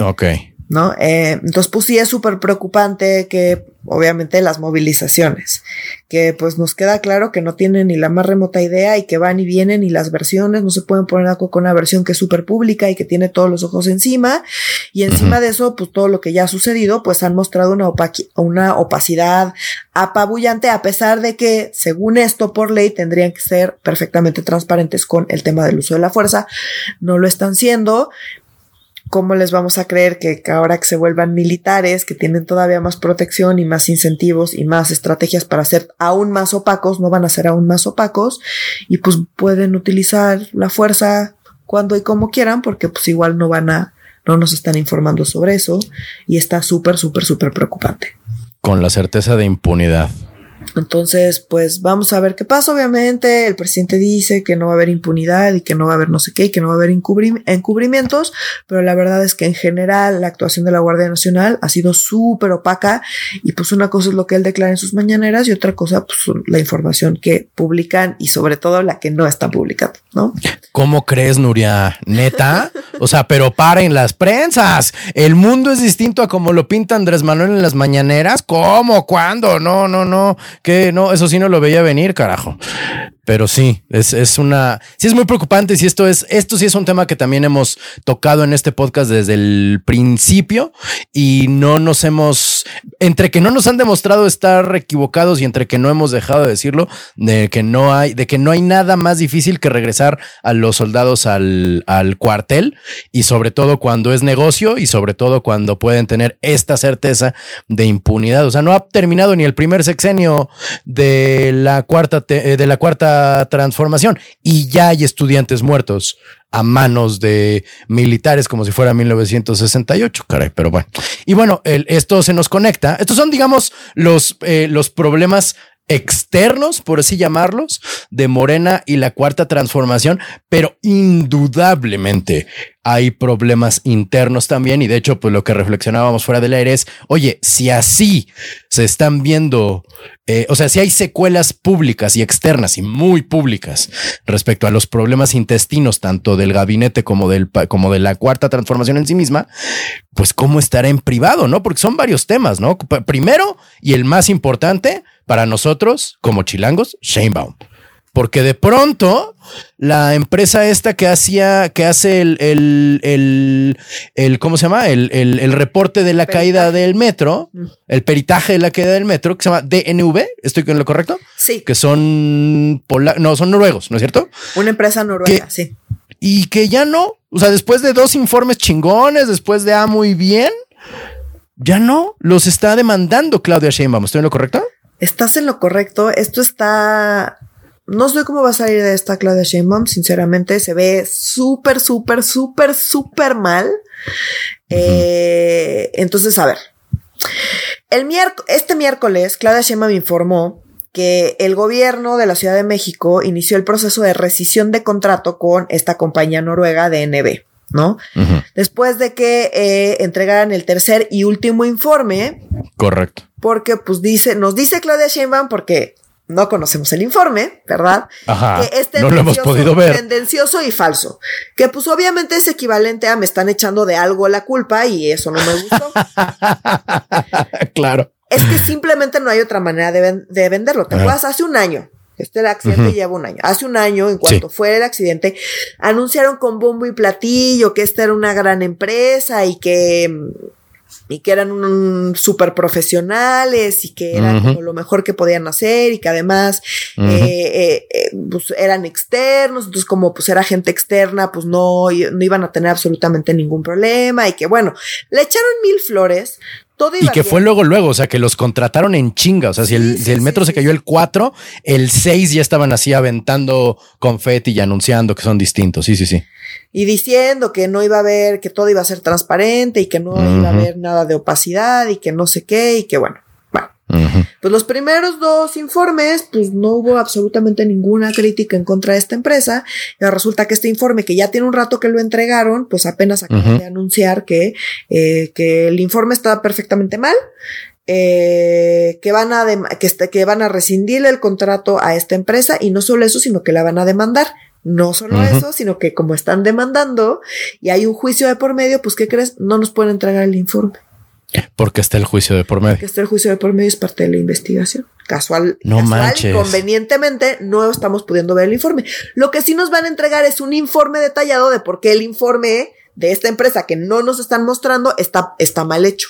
Ok. ¿No? Eh, entonces, pues sí es súper preocupante que, obviamente, las movilizaciones, que pues nos queda claro que no tienen ni la más remota idea y que van y vienen y las versiones no se pueden poner acuerdo con una versión que es súper pública y que tiene todos los ojos encima. Y encima de eso, pues todo lo que ya ha sucedido, pues han mostrado una, opaqui- una opacidad apabullante, a pesar de que, según esto, por ley, tendrían que ser perfectamente transparentes con el tema del uso de la fuerza. No lo están siendo. ¿Cómo les vamos a creer que, ahora que se vuelvan militares, que tienen todavía más protección y más incentivos y más estrategias para ser aún más opacos, no van a ser aún más opacos y pues pueden utilizar la fuerza cuando y como quieran porque pues igual no van a, no nos están informando sobre eso y está súper, súper, súper preocupante. Con la certeza de impunidad. Entonces, pues vamos a ver qué pasa. Obviamente, el presidente dice que no va a haber impunidad y que no va a haber no sé qué y que no va a haber encubri- encubrimientos, pero la verdad es que en general la actuación de la Guardia Nacional ha sido súper opaca y pues una cosa es lo que él declara en sus mañaneras y otra cosa pues la información que publican y sobre todo la que no está publicando, ¿no? ¿Cómo crees, Nuria? ¿Neta? O sea, pero paren las prensas. El mundo es distinto a como lo pinta Andrés Manuel en las mañaneras. ¿Cómo? ¿Cuándo? No, no, no. Que no, eso sí no lo veía venir, carajo. Pero sí, es, es una, sí es muy preocupante. Si esto es, esto sí es un tema que también hemos tocado en este podcast desde el principio y no nos hemos, entre que no nos han demostrado estar equivocados y entre que no hemos dejado de decirlo, de que no hay, de que no hay nada más difícil que regresar a los soldados al, al cuartel y sobre todo cuando es negocio y sobre todo cuando pueden tener esta certeza de impunidad. O sea, no ha terminado ni el primer sexenio de la cuarta, de la cuarta transformación y ya hay estudiantes muertos a manos de militares como si fuera 1968, caray, pero bueno. Y bueno, esto se nos conecta. Estos son, digamos, los, eh, los problemas externos, por así llamarlos, de Morena y la cuarta transformación, pero indudablemente hay problemas internos también y de hecho pues lo que reflexionábamos fuera del aire es, oye, si así se están viendo, eh, o sea, si hay secuelas públicas y externas y muy públicas respecto a los problemas intestinos tanto del gabinete como del como de la cuarta transformación en sí misma, pues cómo estará en privado, ¿no? Porque son varios temas, ¿no? Primero y el más importante para nosotros como chilangos, Shanebaum porque de pronto la empresa esta que hacía, que hace el, el, el, ¿cómo se llama? El, el reporte de la caída del metro, mm. el peritaje de la caída del metro, que se llama DNV, ¿estoy con lo correcto? Sí. Que son, no, son noruegos, ¿no es cierto? Una empresa noruega, sí. Y que ya no, o sea, después de dos informes chingones, después de A muy bien, ya no, los está demandando Claudia Sheinbaum, ¿estoy en lo correcto? Estás en lo correcto, esto está no sé cómo va a salir de esta Claudia Sheinbaum, sinceramente, se ve súper, súper, súper, súper mal. Eh, entonces, a ver, el este miércoles Claudia Sheinbaum informó que el gobierno de la Ciudad de México inició el proceso de rescisión de contrato con esta compañía noruega DNB. ¿No? Después de que eh, entregaran el tercer y último informe. Correcto. Porque, pues dice, nos dice Claudia Sheinbaum, porque no conocemos el informe, ¿verdad? Ajá, que no lo hemos podido ver. Tendencioso y falso. Que pues obviamente es equivalente a me están echando de algo la culpa y eso no me gustó. claro. Es que simplemente no hay otra manera de, venderlo. Te acuerdas hace un año. Este accidente lleva un año. Hace un año, en cuanto fue el accidente, anunciaron con bombo y platillo que esta era una gran empresa y que y que eran un, super profesionales y que era como lo mejor que podían hacer y que además eh, eh, eh, pues eran externos, entonces como pues era gente externa, pues no, no iban a tener absolutamente ningún problema y que bueno, le echaron mil flores, y que fue luego, luego, o sea, que los contrataron en chinga. O sea, si el, metro se cayó el 4, el 6 ya estaban así aventando confeti y anunciando que son distintos. Sí, sí, sí. Y diciendo que no iba a haber, que todo iba a ser transparente y que no iba a haber nada de opacidad y que no sé qué y que bueno. Pues los primeros dos informes, pues no hubo absolutamente ninguna crítica en contra de esta empresa. Y resulta que este informe, que ya tiene un rato que lo entregaron, pues apenas acaban de anunciar que, eh, que el informe estaba perfectamente mal. Eh, que van a que, este, que van a rescindir el contrato a esta empresa y no solo eso, sino que la van a demandar. No solo eso, sino que como están demandando y hay un juicio de por medio, pues ¿qué crees? No nos pueden entregar el informe. Porque está el juicio de por medio. Porque está el juicio de por medio es parte de la investigación. Casual, no casual manches. convenientemente no estamos pudiendo ver el informe. Lo que sí nos van a entregar es un informe detallado de por qué el informe de esta empresa que no nos están mostrando está, está mal hecho.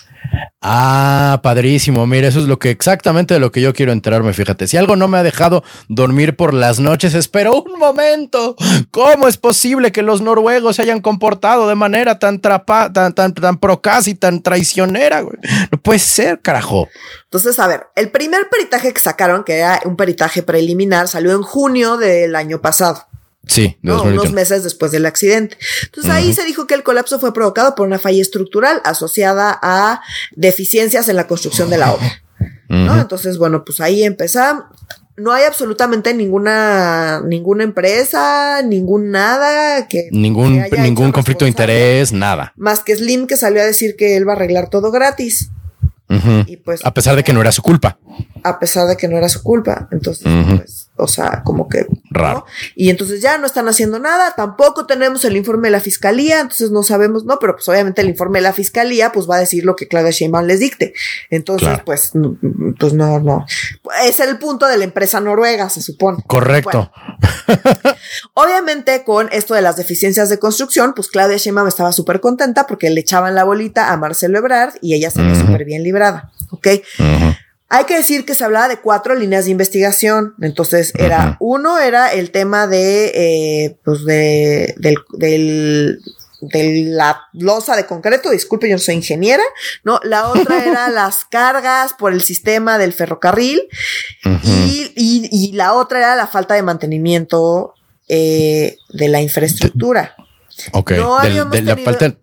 Ah, padrísimo. Mira, eso es lo que exactamente de lo que yo quiero enterarme. Fíjate, si algo no me ha dejado dormir por las noches, espero un momento. ¿Cómo es posible que los noruegos se hayan comportado de manera tan trapa, tan, tan, tan procaz y tan traicionera? No puede ser, carajo. Entonces, a ver, el primer peritaje que sacaron, que era un peritaje preliminar, salió en junio del año pasado. Sí, unos meses después del accidente. Entonces ahí se dijo que el colapso fue provocado por una falla estructural asociada a deficiencias en la construcción de la obra. ¿no? Entonces, bueno, pues ahí empezamos. No hay absolutamente ninguna, ninguna empresa, ningún nada que. Ningún, ningún conflicto de interés, nada. Más que Slim que salió a decir que él va a arreglar todo gratis. Y pues. A pesar de que no era su culpa. A pesar de que no era su culpa. Entonces, pues, o sea, como que. Raro. Y entonces ya no están haciendo nada. Tampoco tenemos el informe de la fiscalía. Entonces no sabemos, no, pero pues obviamente el informe de la fiscalía, pues va a decir lo que Claudia Sheinbaum les dicte. Entonces, pues, pues no, no. Es el punto de la empresa noruega, se supone. Correcto. obviamente, con esto de las deficiencias de construcción, pues Claudia Sheinbaum estaba súper contenta porque le echaban la bolita a Marcelo Ebrard y ella se ve súper bien ¿ok? Hay que decir que se hablaba de cuatro líneas de investigación. Entonces, era uno era el tema de, eh, pues de, del, de la losa de concreto, disculpe, yo no soy ingeniera, ¿no? La otra era las cargas por el sistema del ferrocarril y, la otra era la falta de mantenimiento eh, de la infraestructura. Ok, no de la falta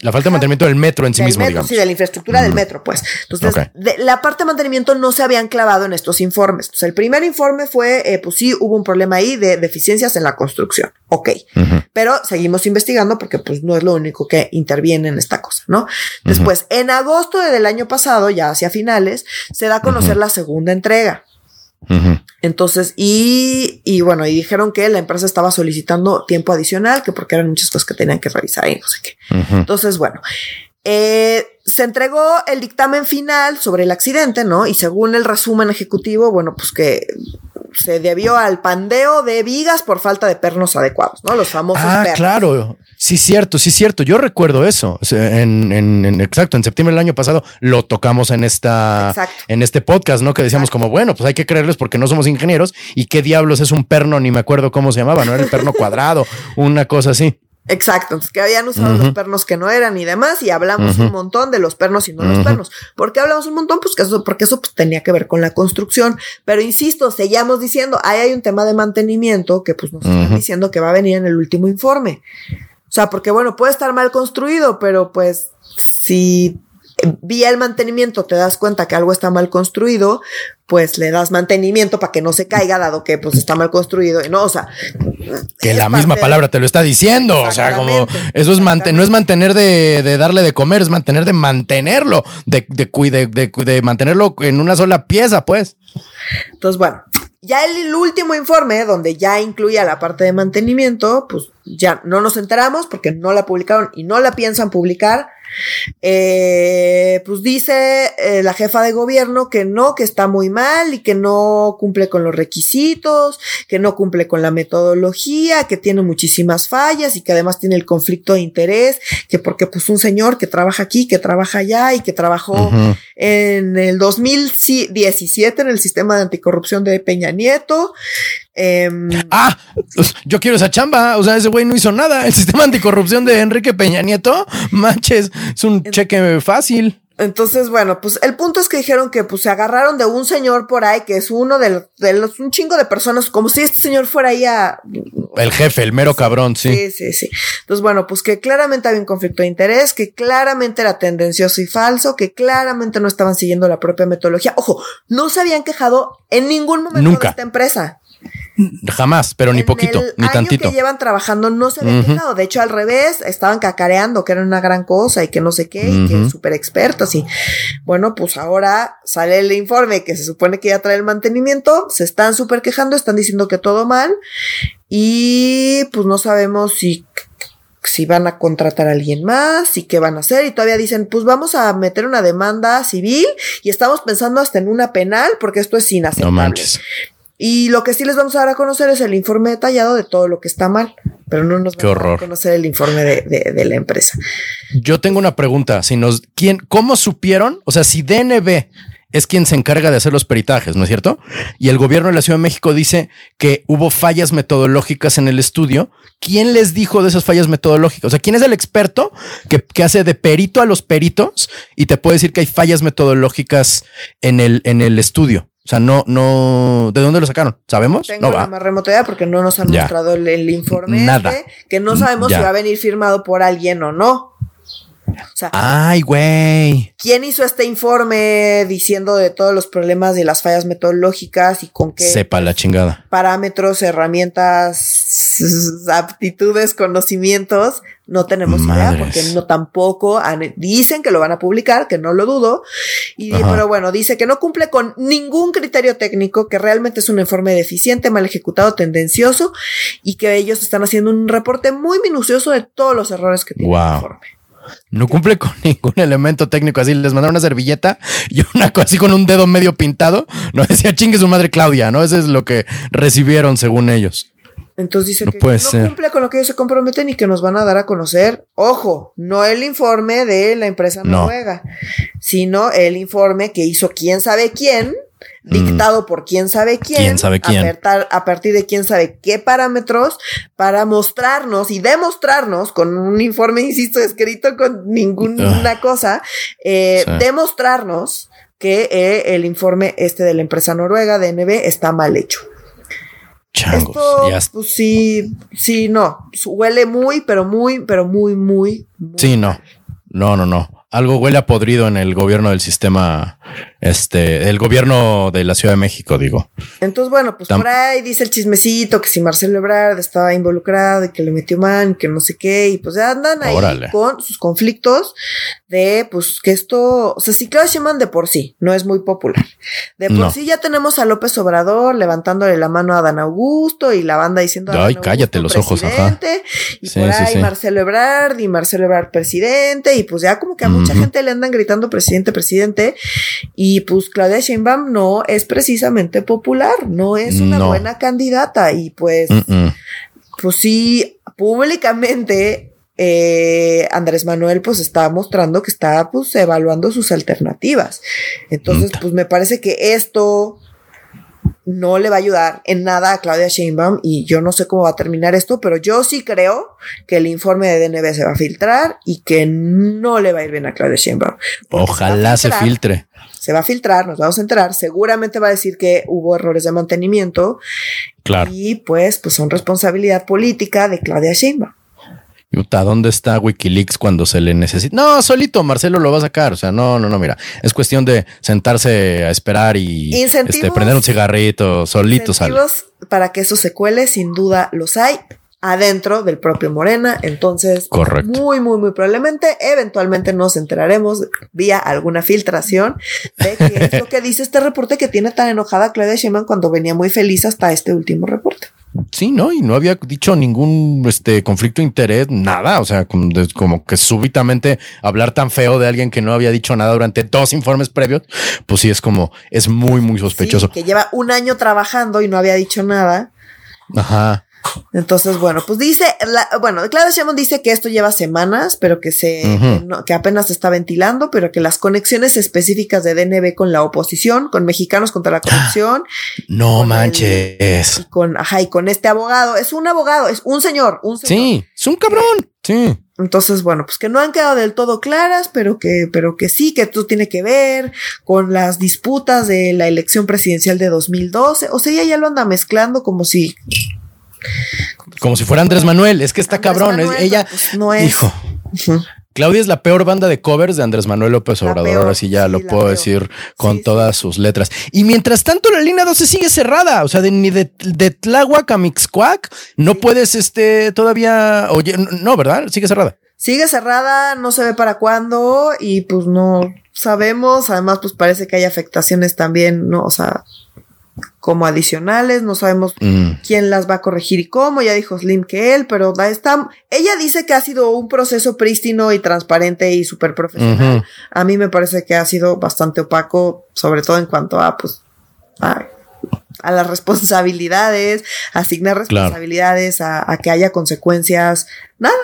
la falta de mantenimiento del metro en sí mismo, digamos. Sí, de la infraestructura del metro, pues. Entonces, la parte de mantenimiento no se habían clavado en estos informes. Entonces, el primer informe fue, eh, pues sí, hubo un problema ahí de deficiencias en la construcción. Ok. Pero seguimos investigando porque, pues, no es lo único que interviene en esta cosa, ¿no? Después, en agosto del año pasado, ya hacia finales, se da a conocer la segunda entrega. Entonces, y, y bueno, y dijeron que la empresa estaba solicitando tiempo adicional, que porque eran muchas cosas que tenían que revisar y no sé qué. Entonces, bueno, eh, se entregó el dictamen final sobre el accidente, ¿no? Y según el resumen ejecutivo, bueno, pues que se debió al pandeo de vigas por falta de pernos adecuados, ¿no? Los famosos ah, claro. Sí, cierto, sí, cierto. Yo recuerdo eso. En, en, exacto, en septiembre del año pasado lo tocamos en esta, en este podcast, ¿no? Que decíamos como, bueno, pues hay que creerles porque no somos ingenieros y qué diablos es un perno, ni me acuerdo cómo se llamaba, no era el perno cuadrado, una cosa así. Exacto, entonces que habían usado los pernos que no eran y demás, y hablamos un montón de los pernos y no los pernos. ¿Por qué hablamos un montón? Pues que eso, porque eso pues, tenía que ver con la construcción. Pero insisto, seguíamos diciendo, ahí hay un tema de mantenimiento que pues nos están diciendo que va a venir en el último informe. O sea, porque bueno, puede estar mal construido, pero pues si vía el mantenimiento te das cuenta que algo está mal construido, pues le das mantenimiento para que no se caiga, dado que pues está mal construido. Y no, o sea, que la misma palabra te lo está diciendo. O sea, como eso es mantener, no es mantener de, darle de comer, es mantener de mantenerlo, de, de, de, de mantenerlo en una sola pieza, pues. Entonces, bueno, ya el, último informe, donde ya incluía la parte de mantenimiento, pues ya no nos enteramos porque no la publicaron y no la piensan publicar. Eh, pues dice eh, la jefa de gobierno que no, que está muy mal y que no cumple con los requisitos, que no cumple con la metodología, que tiene muchísimas fallas y que además tiene el conflicto de interés, que porque pues un señor que trabaja aquí, que trabaja allá y que trabajó en el 2017 en el sistema de anticorrupción de Peña Nieto, Em, ah, pues, yo quiero esa chamba. O sea, ese güey no hizo nada. El sistema anticorrupción de Enrique Peña Nieto, manches, es un cheque fácil. Entonces, bueno, pues el punto es que dijeron que pues se agarraron de un señor por ahí que es uno de, los, un chingo de personas, como si este señor fuera ahí a... El jefe, el mero cabrón, sí. Sí, sí, sí. Entonces, bueno, pues que claramente había un conflicto de interés, que claramente era tendencioso y falso, que claramente no estaban siguiendo la propia metodología. Ojo, no se habían quejado en ningún momento de esta empresa. Jamás, pero ni poquito, ni año tantito. que llevan trabajando no se habían quejado. De hecho, al revés, estaban cacareando que era una gran cosa y que no sé qué, y que súper expertos. Y bueno, pues ahora sale el informe que se supone que ya trae el mantenimiento. Se están súper quejando, están diciendo que todo mal. Y pues no sabemos si si van a contratar a alguien más y qué van a hacer y todavía dicen, pues vamos a meter una demanda civil y estamos pensando hasta en una penal porque esto es inaceptable. No manches. Y lo que sí les vamos a dar a conocer es el informe detallado de todo lo que está mal, pero no nos vamos a conocer el informe de, la empresa. Yo tengo una pregunta. Si nos, ¿quién, ¿Cómo supieron? O sea, si DNB es quien se encarga de hacer los peritajes, ¿no es cierto? Y el gobierno de la Ciudad de México dice que hubo fallas metodológicas en el estudio. ¿Quién les dijo de esas fallas metodológicas? O sea, ¿quién es el experto que, que hace de perito a los peritos y te puede decir que hay fallas metodológicas en el, en el estudio? O sea, no, no, ¿de dónde lo sacaron? ¿Sabemos? Tengo no la más remota idea porque no nos han mostrado el, informe. Nada. Este, que no sabemos si va a venir firmado por alguien o no. O sea, Ay, güey. ¿quién hizo este informe diciendo de todos los problemas de las fallas metodológicas y con qué Sepa la chingada. parámetros, herramientas, aptitudes, conocimientos? No tenemos idea Madres. porque no tampoco han- dicen que lo van a publicar, que no lo dudo. Y Ajá. pero bueno, dice que no cumple con ningún criterio técnico, que realmente es un informe deficiente, mal ejecutado, tendencioso y que ellos están haciendo un reporte muy minucioso de todos los errores que tiene el Wow. informe. No cumple con ningún elemento técnico. Así les mandaron una servilleta y una cosa así con un dedo medio pintado. No decía chingue su madre Claudia, ¿no? Eso es lo que recibieron según ellos. Entonces dice No que puede no ser. cumple con lo que ellos se comprometen y que nos van a dar a conocer, ojo, no el informe de la empresa No. noruega, sino el informe que hizo quién sabe quién, dictado por quién sabe quién, Mm. Quién sabe quién. A, partar- a partir de quién sabe qué parámetros, para mostrarnos y demostrarnos con un informe, insisto, escrito con ninguna cosa, eh, Sí. demostrarnos que eh, el informe este de la empresa noruega, DNB, está mal hecho. Changos. Esto, ya pues sí, sí, no. Huele muy, pero muy, pero muy, muy. muy Sí, no. No, no, no. Algo huele a podrido en el gobierno del sistema, este, el gobierno de la Ciudad de México, digo. Entonces, bueno, pues Tam- por ahí dice el chismecito que si Marcelo Ebrard estaba involucrado y que le metió man, que no sé qué, y pues ya andan ahí Órale. con sus conflictos de, pues, que esto, o sea, si Claudia Sheinbaum de por sí no es muy popular. De por No. sí ya tenemos a López Obrador levantándole la mano a Dan Augusto y la banda diciendo Ay, cállate los ojos, ajá. Y Sí, por ahí sí. Marcelo Ebrard y Marcelo Ebrard presidente, y pues ya como que a mucha gente le andan gritando presidente, presidente, y pues Claudia Sheinbaum no es precisamente popular, no es una No. buena candidata, y pues, pues sí, públicamente eh, Andrés Manuel pues está mostrando que está pues evaluando sus alternativas. Entonces, Mm. pues me parece que esto no le va a ayudar en nada a Claudia Sheinbaum y yo no sé cómo va a terminar esto, pero yo sí creo que el informe de DNB se va a filtrar y que no le va a ir bien a Claudia Sheinbaum. Ojalá se filtre. Se va a filtrar, nos vamos a enterar, seguramente va a decir que hubo errores de mantenimiento Claro. y pues, pues son responsabilidad política de Claudia Sheinbaum. Puta, ¿dónde está Wikileaks cuando se le necesita? No, solito Marcelo lo va a sacar. O sea, no, no, no, mira. Es cuestión de sentarse a esperar y este, prender un cigarrito, solito sale. Para que eso se cuele, sin duda los hay adentro del propio Morena. Entonces, Correcto. muy, muy, muy probablemente, eventualmente nos enteraremos vía alguna filtración de que es lo que dice este reporte que tiene tan enojada Claudia Sheinbaum cuando venía muy feliz hasta este último reporte. Sí, no, y no había dicho ningún este conflicto de interés, nada. O sea, como, de- como que súbitamente hablar tan feo de alguien que no había dicho nada durante dos informes previos, pues sí es como, es muy, muy sospechoso. Sí, que lleva un año trabajando y no había dicho nada. Ajá. Entonces, bueno, pues dice, la- bueno, Claudia Sheinbaum dice que esto lleva semanas, pero que se, no- que apenas se está ventilando, pero que las conexiones específicas de DNB con la oposición, con mexicanos contra la corrupción, No el- manches. y con, ajá, y con este abogado, es un abogado, es un señor, un señor. Sí, es un cabrón. Sí. Entonces, bueno, pues que no han quedado del todo claras, pero que, pero que sí, que esto tiene que ver con las disputas de la elección presidencial de 2012. O sea, ella ya lo anda mezclando como si Como si fuera Andrés Manuel. Es que está Andrés cabrón. Manuel, ella, pues, no es. hijo. Claudia es la peor banda de covers de Andrés Manuel López Obrador. peor, Ahora sí ya sí, lo puedo peor. decir con Sí, todas sus letras. Y mientras tanto, la línea 12 sigue cerrada. O sea, de, ni de, de Tláhuac a Mixcoac no puedes, este, todavía. Oye, no, ¿verdad? Sigue cerrada. Sigue cerrada, no se ve para cuándo y pues no sabemos. Además, pues parece que hay afectaciones también, ¿no? O sea, como adicionales, no sabemos Mm, quién las va a corregir y cómo. Ya dijo Slim que él, pero está. Ella dice que ha sido un proceso prístino y transparente y súper profesional. A mí me parece que ha sido bastante opaco, sobre todo en cuanto a, pues, a, a las responsabilidades, asignar Claro. responsabilidades, a, a que haya consecuencias. Nada.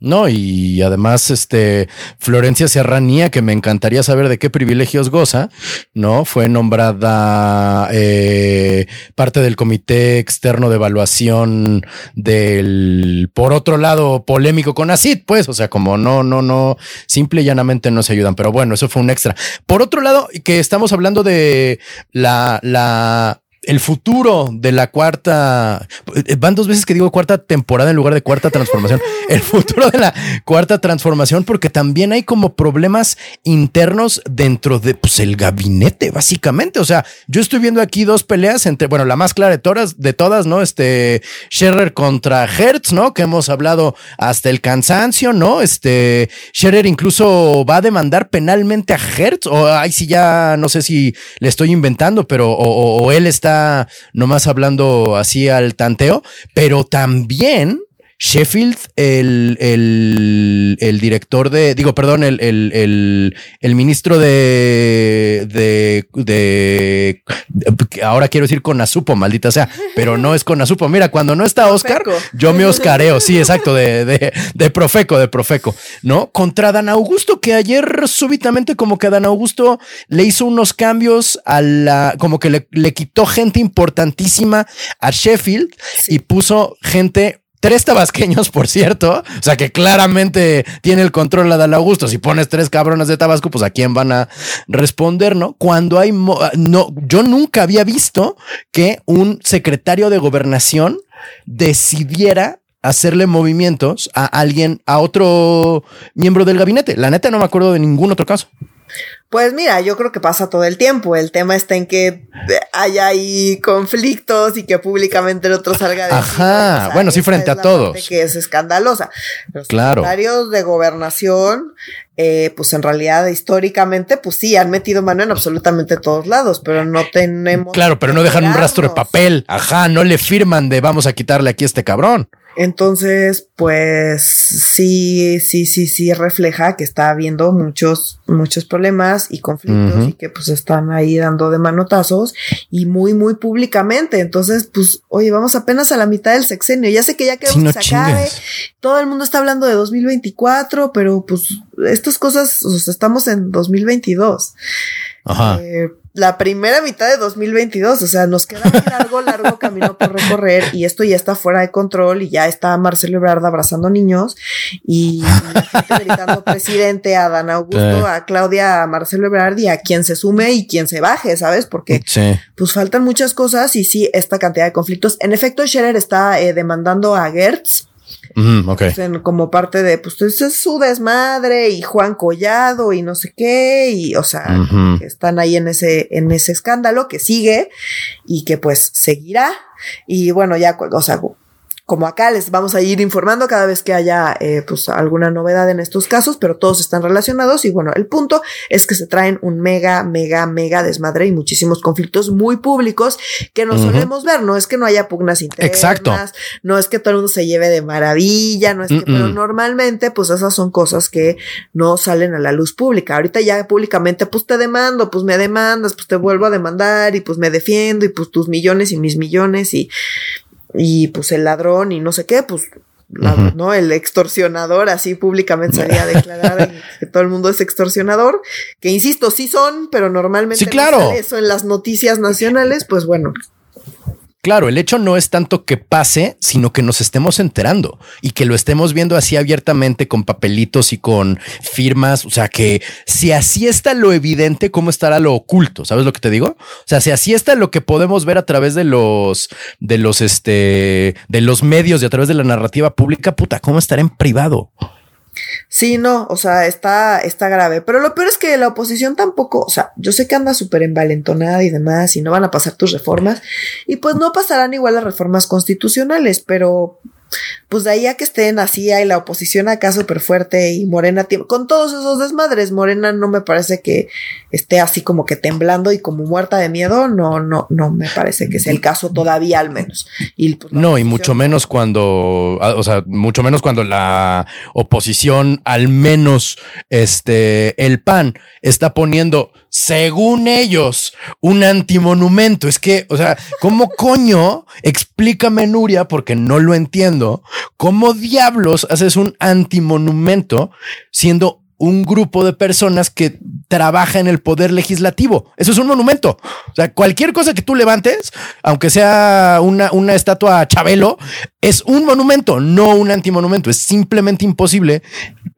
No, y además, este, Florencia Serranía, que me encantaría saber de qué privilegios goza, ¿no? Fue nombrada eh, parte del comité externo de evaluación del, por otro lado, polémico con ACID, pues, o sea, como no, no, no, simple y llanamente no se ayudan, pero bueno, eso fue un extra. Por otro lado, que estamos hablando de la, la, el futuro de la cuarta, eh, van dos veces que digo cuarta temporada en lugar de cuarta transformación, el futuro de la cuarta transformación, porque también hay como problemas internos dentro de pues, el gabinete, básicamente. O sea, yo estoy viendo aquí dos peleas entre, bueno, la más clara de todas, de todas, ¿no? Este Scherer contra Hertz, ¿no? Que hemos hablado hasta el cansancio, ¿no? Este Scherer incluso va a demandar penalmente a Hertz, o ay, si ya no sé si le estoy inventando, pero o él está nomás hablando así al tanteo, pero también Sheffield, el, el, director de, digo, perdón, el, el ministro de, de, de, ahora quiero decir con Azupo, maldita sea, pero no es con Azupo. Mira, cuando no está Oscar, yo me oscareo, sí, exacto, de, de, de Profeco, de Profeco, ¿no? Contra Dan Augusto, que ayer súbitamente como que Dan Augusto le hizo unos cambios a la, como que le, le quitó gente importantísima a Sheffield y puso gente Tres tabasqueños, por cierto. O sea que claramente tiene el control la de Augusto. Si pones tres cabrones de Tabasco, pues a quién van a responder, ¿no? Cuando hay. No, yo nunca había visto que un secretario de gobernación decidiera hacerle movimientos a alguien, a otro miembro del gabinete. La neta no me acuerdo de ningún otro caso. Pues mira, yo creo que pasa todo el tiempo. El tema está en que haya ahí conflictos y que públicamente el otro salga de. Ajá, bueno, sí, frente a todos. Que es escandalosa. Los claro. secretarios de gobernación, eh, pues en realidad históricamente, pues sí, han metido mano en absolutamente todos lados, pero no tenemos. Claro, pero no dejan un rastro de papel. Ajá, no le firman de vamos a quitarle aquí a este cabrón. Entonces, pues sí, sí, sí, sí refleja que está habiendo muchos, muchos problemas y conflictos y que pues están ahí dando de manotazos y muy, muy públicamente. Entonces, pues, oye, vamos apenas a la mitad del sexenio. Ya sé que ya queremos que se acabe. Todo el mundo está hablando de 2024, pero pues estas cosas, o sea, estamos en 2022. Ajá. Eh, la primera mitad de 2022, o sea, nos queda un largo, largo camino por recorrer y esto ya está fuera de control y ya está Marcelo Ebrard abrazando niños y la gente gritando presidente a Dan Augusto, a Claudia, a Marcelo Ebrard y a quien se sume y quien se baje, ¿sabes? Porque pues faltan muchas cosas y sí, esta cantidad de conflictos. En efecto, Scherer está eh, demandando a Gertz pues, como parte de, pues es su desmadre y Juan Collado y no sé qué, y o sea, que están ahí en ese, en ese escándalo que sigue y que pues seguirá. Y bueno, ya, o sea, como acá les vamos a ir informando cada vez que haya eh, pues alguna novedad en estos casos, pero todos están relacionados y bueno, el punto es que se traen un mega, mega, mega desmadre y muchísimos conflictos muy públicos que no solemos ver, no es que no haya pugnas internas, Exacto. no es que todo el mundo se lleve de maravilla, no es que, pero normalmente pues esas son cosas que no salen a la luz pública. Ahorita ya públicamente pues te demando, pues me demandas, pues te vuelvo a demandar y pues me defiendo y pues tus millones y mis millones y y pues el ladrón y no sé qué, pues ¿no? El extorsionador así públicamente salía a declarar que todo el mundo es extorsionador, que insisto, sí son, pero normalmente sí, claro. eso en las noticias nacionales, pues bueno, Claro, el hecho no es tanto que pase, sino que nos estemos enterando y que lo estemos viendo así abiertamente con papelitos y con firmas. O sea, que si así está lo evidente, ¿cómo estará lo oculto? ¿Sabes lo que te digo? O sea, si así está lo que podemos ver a través de los, de los, este, de los medios y a través de la narrativa pública, puta, ¿cómo estará en privado? Sí, no, o sea, está, está grave. Pero lo peor es que la oposición tampoco, o sea, yo sé que anda súper envalentonada y demás, y no van a pasar tus reformas, y pues no pasarán igual las reformas constitucionales, pero pues de ahí a que estén así, hay la oposición acá súper fuerte y Morena, con todos esos desmadres, Morena no me parece que esté así como que temblando y como muerta de miedo, no, no, no me parece que sea el caso todavía al menos. Y, pues, no, y mucho menos cuando, ah, o sea, mucho menos cuando la oposición, al menos este, el PAN está poniendo, según ellos, un antimonumento. Es que, o sea, ¿cómo coño? Explícame, Nuria, porque no lo entiendo. ¿Cómo diablos haces un antimonumento siendo un grupo de personas que trabaja en el poder legislativo. Eso es un monumento. O sea, cualquier cosa que tú levantes, aunque sea una, una estatua Chabelo, es un monumento, no un antimonumento. Es simplemente imposible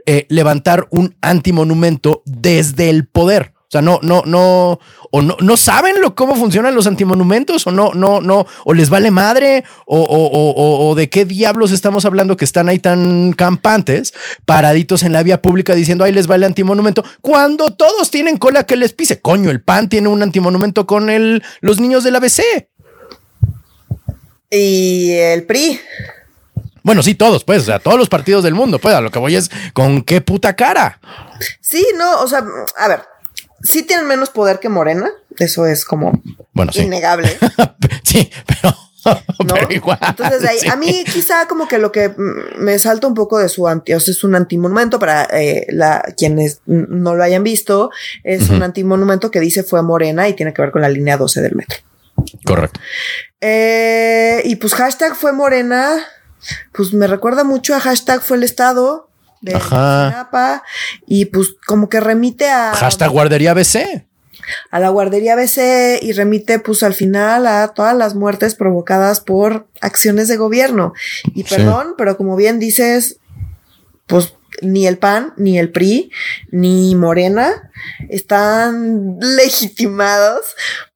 eh, levantar un antimonumento desde el poder. O sea, no, no, no, o no, no saben lo, cómo funcionan los antimonumentos, o no, no, no, o les vale madre, o, o, o, o, de qué diablos estamos hablando que están ahí tan campantes, paraditos en la vía pública diciendo ahí les vale antimonumento, cuando todos tienen cola que les pise. Coño, el PAN tiene un antimonumento con el, los niños del ABC. Y el PRI. Bueno, sí, todos, pues, o sea, todos los partidos del mundo, pues, a lo que voy es con qué puta cara. Sí, no, o sea, a ver, sí tienen menos poder que Morena, eso es como bueno, sí. innegable. sí, pero, ¿no? pero igual. Entonces, ahí, sí. a mí quizá como que lo que me salta un poco de su anti, o sea, es un antimonumento para eh, la, quienes no lo hayan visto, es uh -huh. un antimonumento que dice fue Morena y tiene que ver con la línea 12 del metro. Correcto. Eh, y pues hashtag fue Morena, pues me recuerda mucho a hashtag fue el Estado de Napa y pues como que remite a hashtag guardería BC a la guardería BC y remite pues al final a todas las muertes provocadas por acciones de gobierno y perdón sí. pero como bien dices pues ni el PAN, ni el PRI, ni Morena están legitimados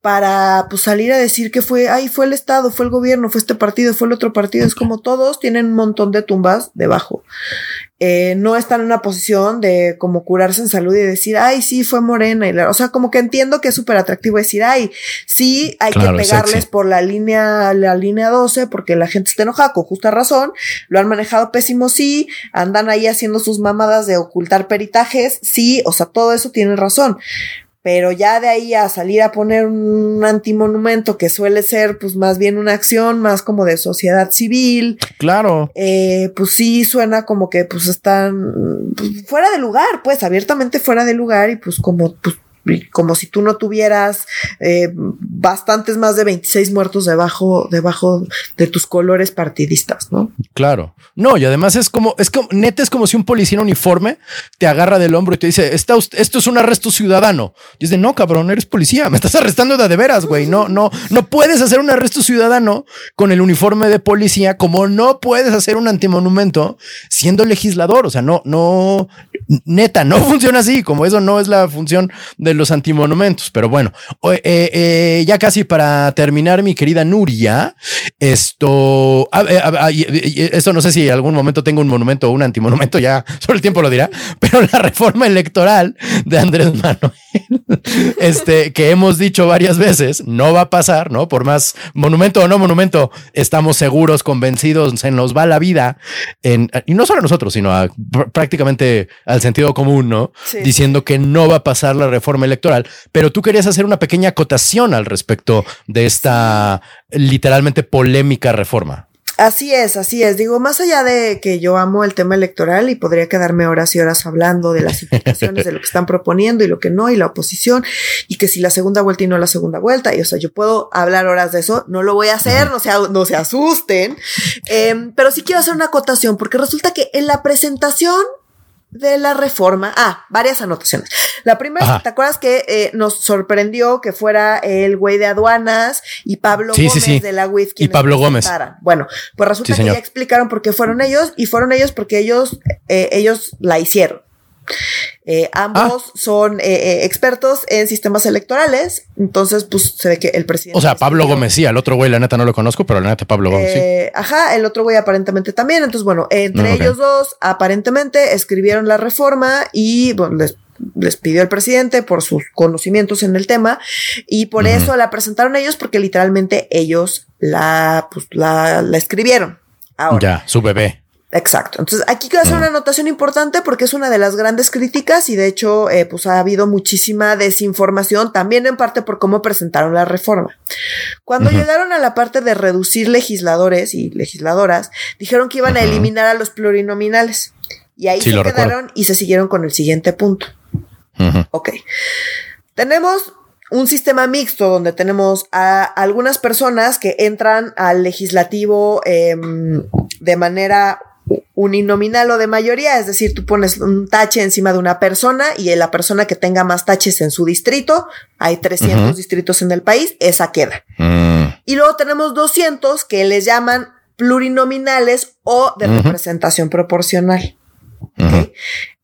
para pues salir a decir que fue, ay, fue el Estado, fue el gobierno, fue este partido, fue el otro partido. Es como todos tienen un montón de tumbas debajo. Eh, no están en una posición de como curarse en salud y decir, ay, sí, fue Morena. Y la, o sea, como que entiendo que es súper atractivo decir, ay, sí, hay claro, que pegarles sexy. por la línea, la línea 12 porque la gente está enojada con justa razón. Lo han manejado pésimo, sí. Andan ahí haciendo sus mamadas de ocultar peritajes, sí. O sea, todo eso tiene razón pero ya de ahí a salir a poner un antimonumento que suele ser pues más bien una acción más como de sociedad civil. Claro. Eh, pues sí suena como que pues están pues, fuera de lugar, pues abiertamente fuera de lugar y pues como pues como si tú no tuvieras eh, bastantes más de 26 muertos debajo, debajo de tus colores partidistas, ¿no? Claro. No, y además es como, es como, neta, es como si un policía en uniforme te agarra del hombro y te dice, Está esto es un arresto ciudadano. Y es de, no, cabrón, eres policía, me estás arrestando de, de veras, güey. No, no, no puedes hacer un arresto ciudadano con el uniforme de policía, como no puedes hacer un antimonumento siendo legislador. O sea, no, no, neta, no funciona así, como eso no es la función de los antimonumentos. Pero bueno, eh, eh, ya casi para terminar, mi querida Nuria, esto, a, a, a, esto no sé si en algún momento tengo un monumento o un antimonumento, ya solo el tiempo lo dirá, pero la reforma electoral de Andrés Manuel, este, que hemos dicho varias veces, no va a pasar, ¿no? Por más monumento o no monumento, estamos seguros, convencidos, se nos va la vida, en, y no solo a nosotros, sino a prácticamente al sentido común, ¿no? Sí. Diciendo que no va a pasar la reforma electoral, pero tú querías hacer una pequeña acotación al respecto de esta literalmente polémica reforma. Así es, así es. Digo, más allá de que yo amo el tema electoral y podría quedarme horas y horas hablando de las implicaciones de lo que están proponiendo y lo que no, y la oposición, y que si la segunda vuelta y no la segunda vuelta, y o sea, yo puedo hablar horas de eso, no lo voy a hacer, no se, no se asusten, eh, pero sí quiero hacer una acotación, porque resulta que en la presentación de la reforma. Ah, varias anotaciones. La primera, Ajá. ¿te acuerdas que eh, nos sorprendió que fuera el güey de aduanas y Pablo sí, Gómez sí, sí. de la UIF? Y Pablo Gómez. Bueno, pues resulta que ya explicaron por qué fueron ellos y fueron ellos porque ellos, eh, ellos la hicieron. Eh, ambos ah. son eh, eh, expertos en sistemas electorales, entonces pues se ve que el presidente... O sea, Pablo Gómez sí, al otro güey la neta no lo conozco, pero la neta Pablo Gómez sí. Ajá, el otro güey aparentemente también, entonces bueno, entre no, okay. ellos dos aparentemente escribieron la reforma y bueno, les les pidió el presidente por sus conocimientos en el tema y por uh -huh. eso la presentaron ellos porque literalmente ellos la, pues, la, la escribieron. Ahora, ya, su bebé. Exacto. Entonces, aquí quiero hacer una anotación importante porque es una de las grandes críticas y de hecho, eh, pues ha habido muchísima desinformación, también en parte por cómo presentaron la reforma. Cuando uh -huh. llegaron a la parte de reducir legisladores y legisladoras, dijeron que iban uh -huh. a eliminar a los plurinominales. Y ahí sí, se quedaron recuerdo. y se siguieron con el siguiente punto. Uh -huh. Ok. Tenemos un sistema mixto donde tenemos a algunas personas que entran al legislativo eh, de manera uninominal o de mayoría, es decir, tú pones un tache encima de una persona y la persona que tenga más taches en su distrito, hay 300 uh -huh. distritos en el país, esa queda. Uh -huh. Y luego tenemos 200 que les llaman plurinominales o de uh -huh. representación proporcional. ¿okay?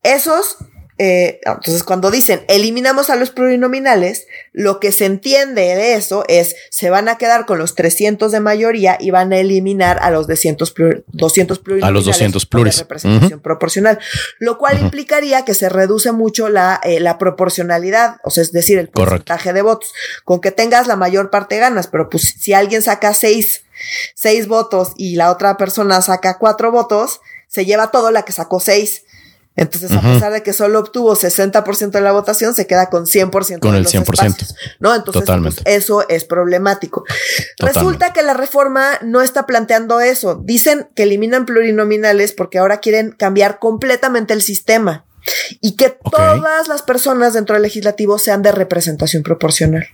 Esos eh, entonces cuando dicen eliminamos a los plurinominales, lo que se entiende de eso es se van a quedar con los 300 de mayoría y van a eliminar a los 200, 200 plurinominales. A los 200 pluris. representación proporcional, lo cual implicaría que se reduce mucho la, eh, la proporcionalidad, o sea, es decir, el porcentaje de votos. Con que tengas la mayor parte ganas, pero pues si alguien saca seis, seis votos y la otra persona saca cuatro votos, se lleva todo la que sacó seis. Entonces, a pesar de que solo obtuvo 60% de la votación, se queda con 100% con de el los 100%. Espacios, ¿no? Entonces, pues, eso es problemático. Resulta que la reforma no está planteando eso. Dicen que eliminan plurinominales porque ahora quieren cambiar completamente el sistema y que todas las personas dentro del legislativo sean de representación proporcional.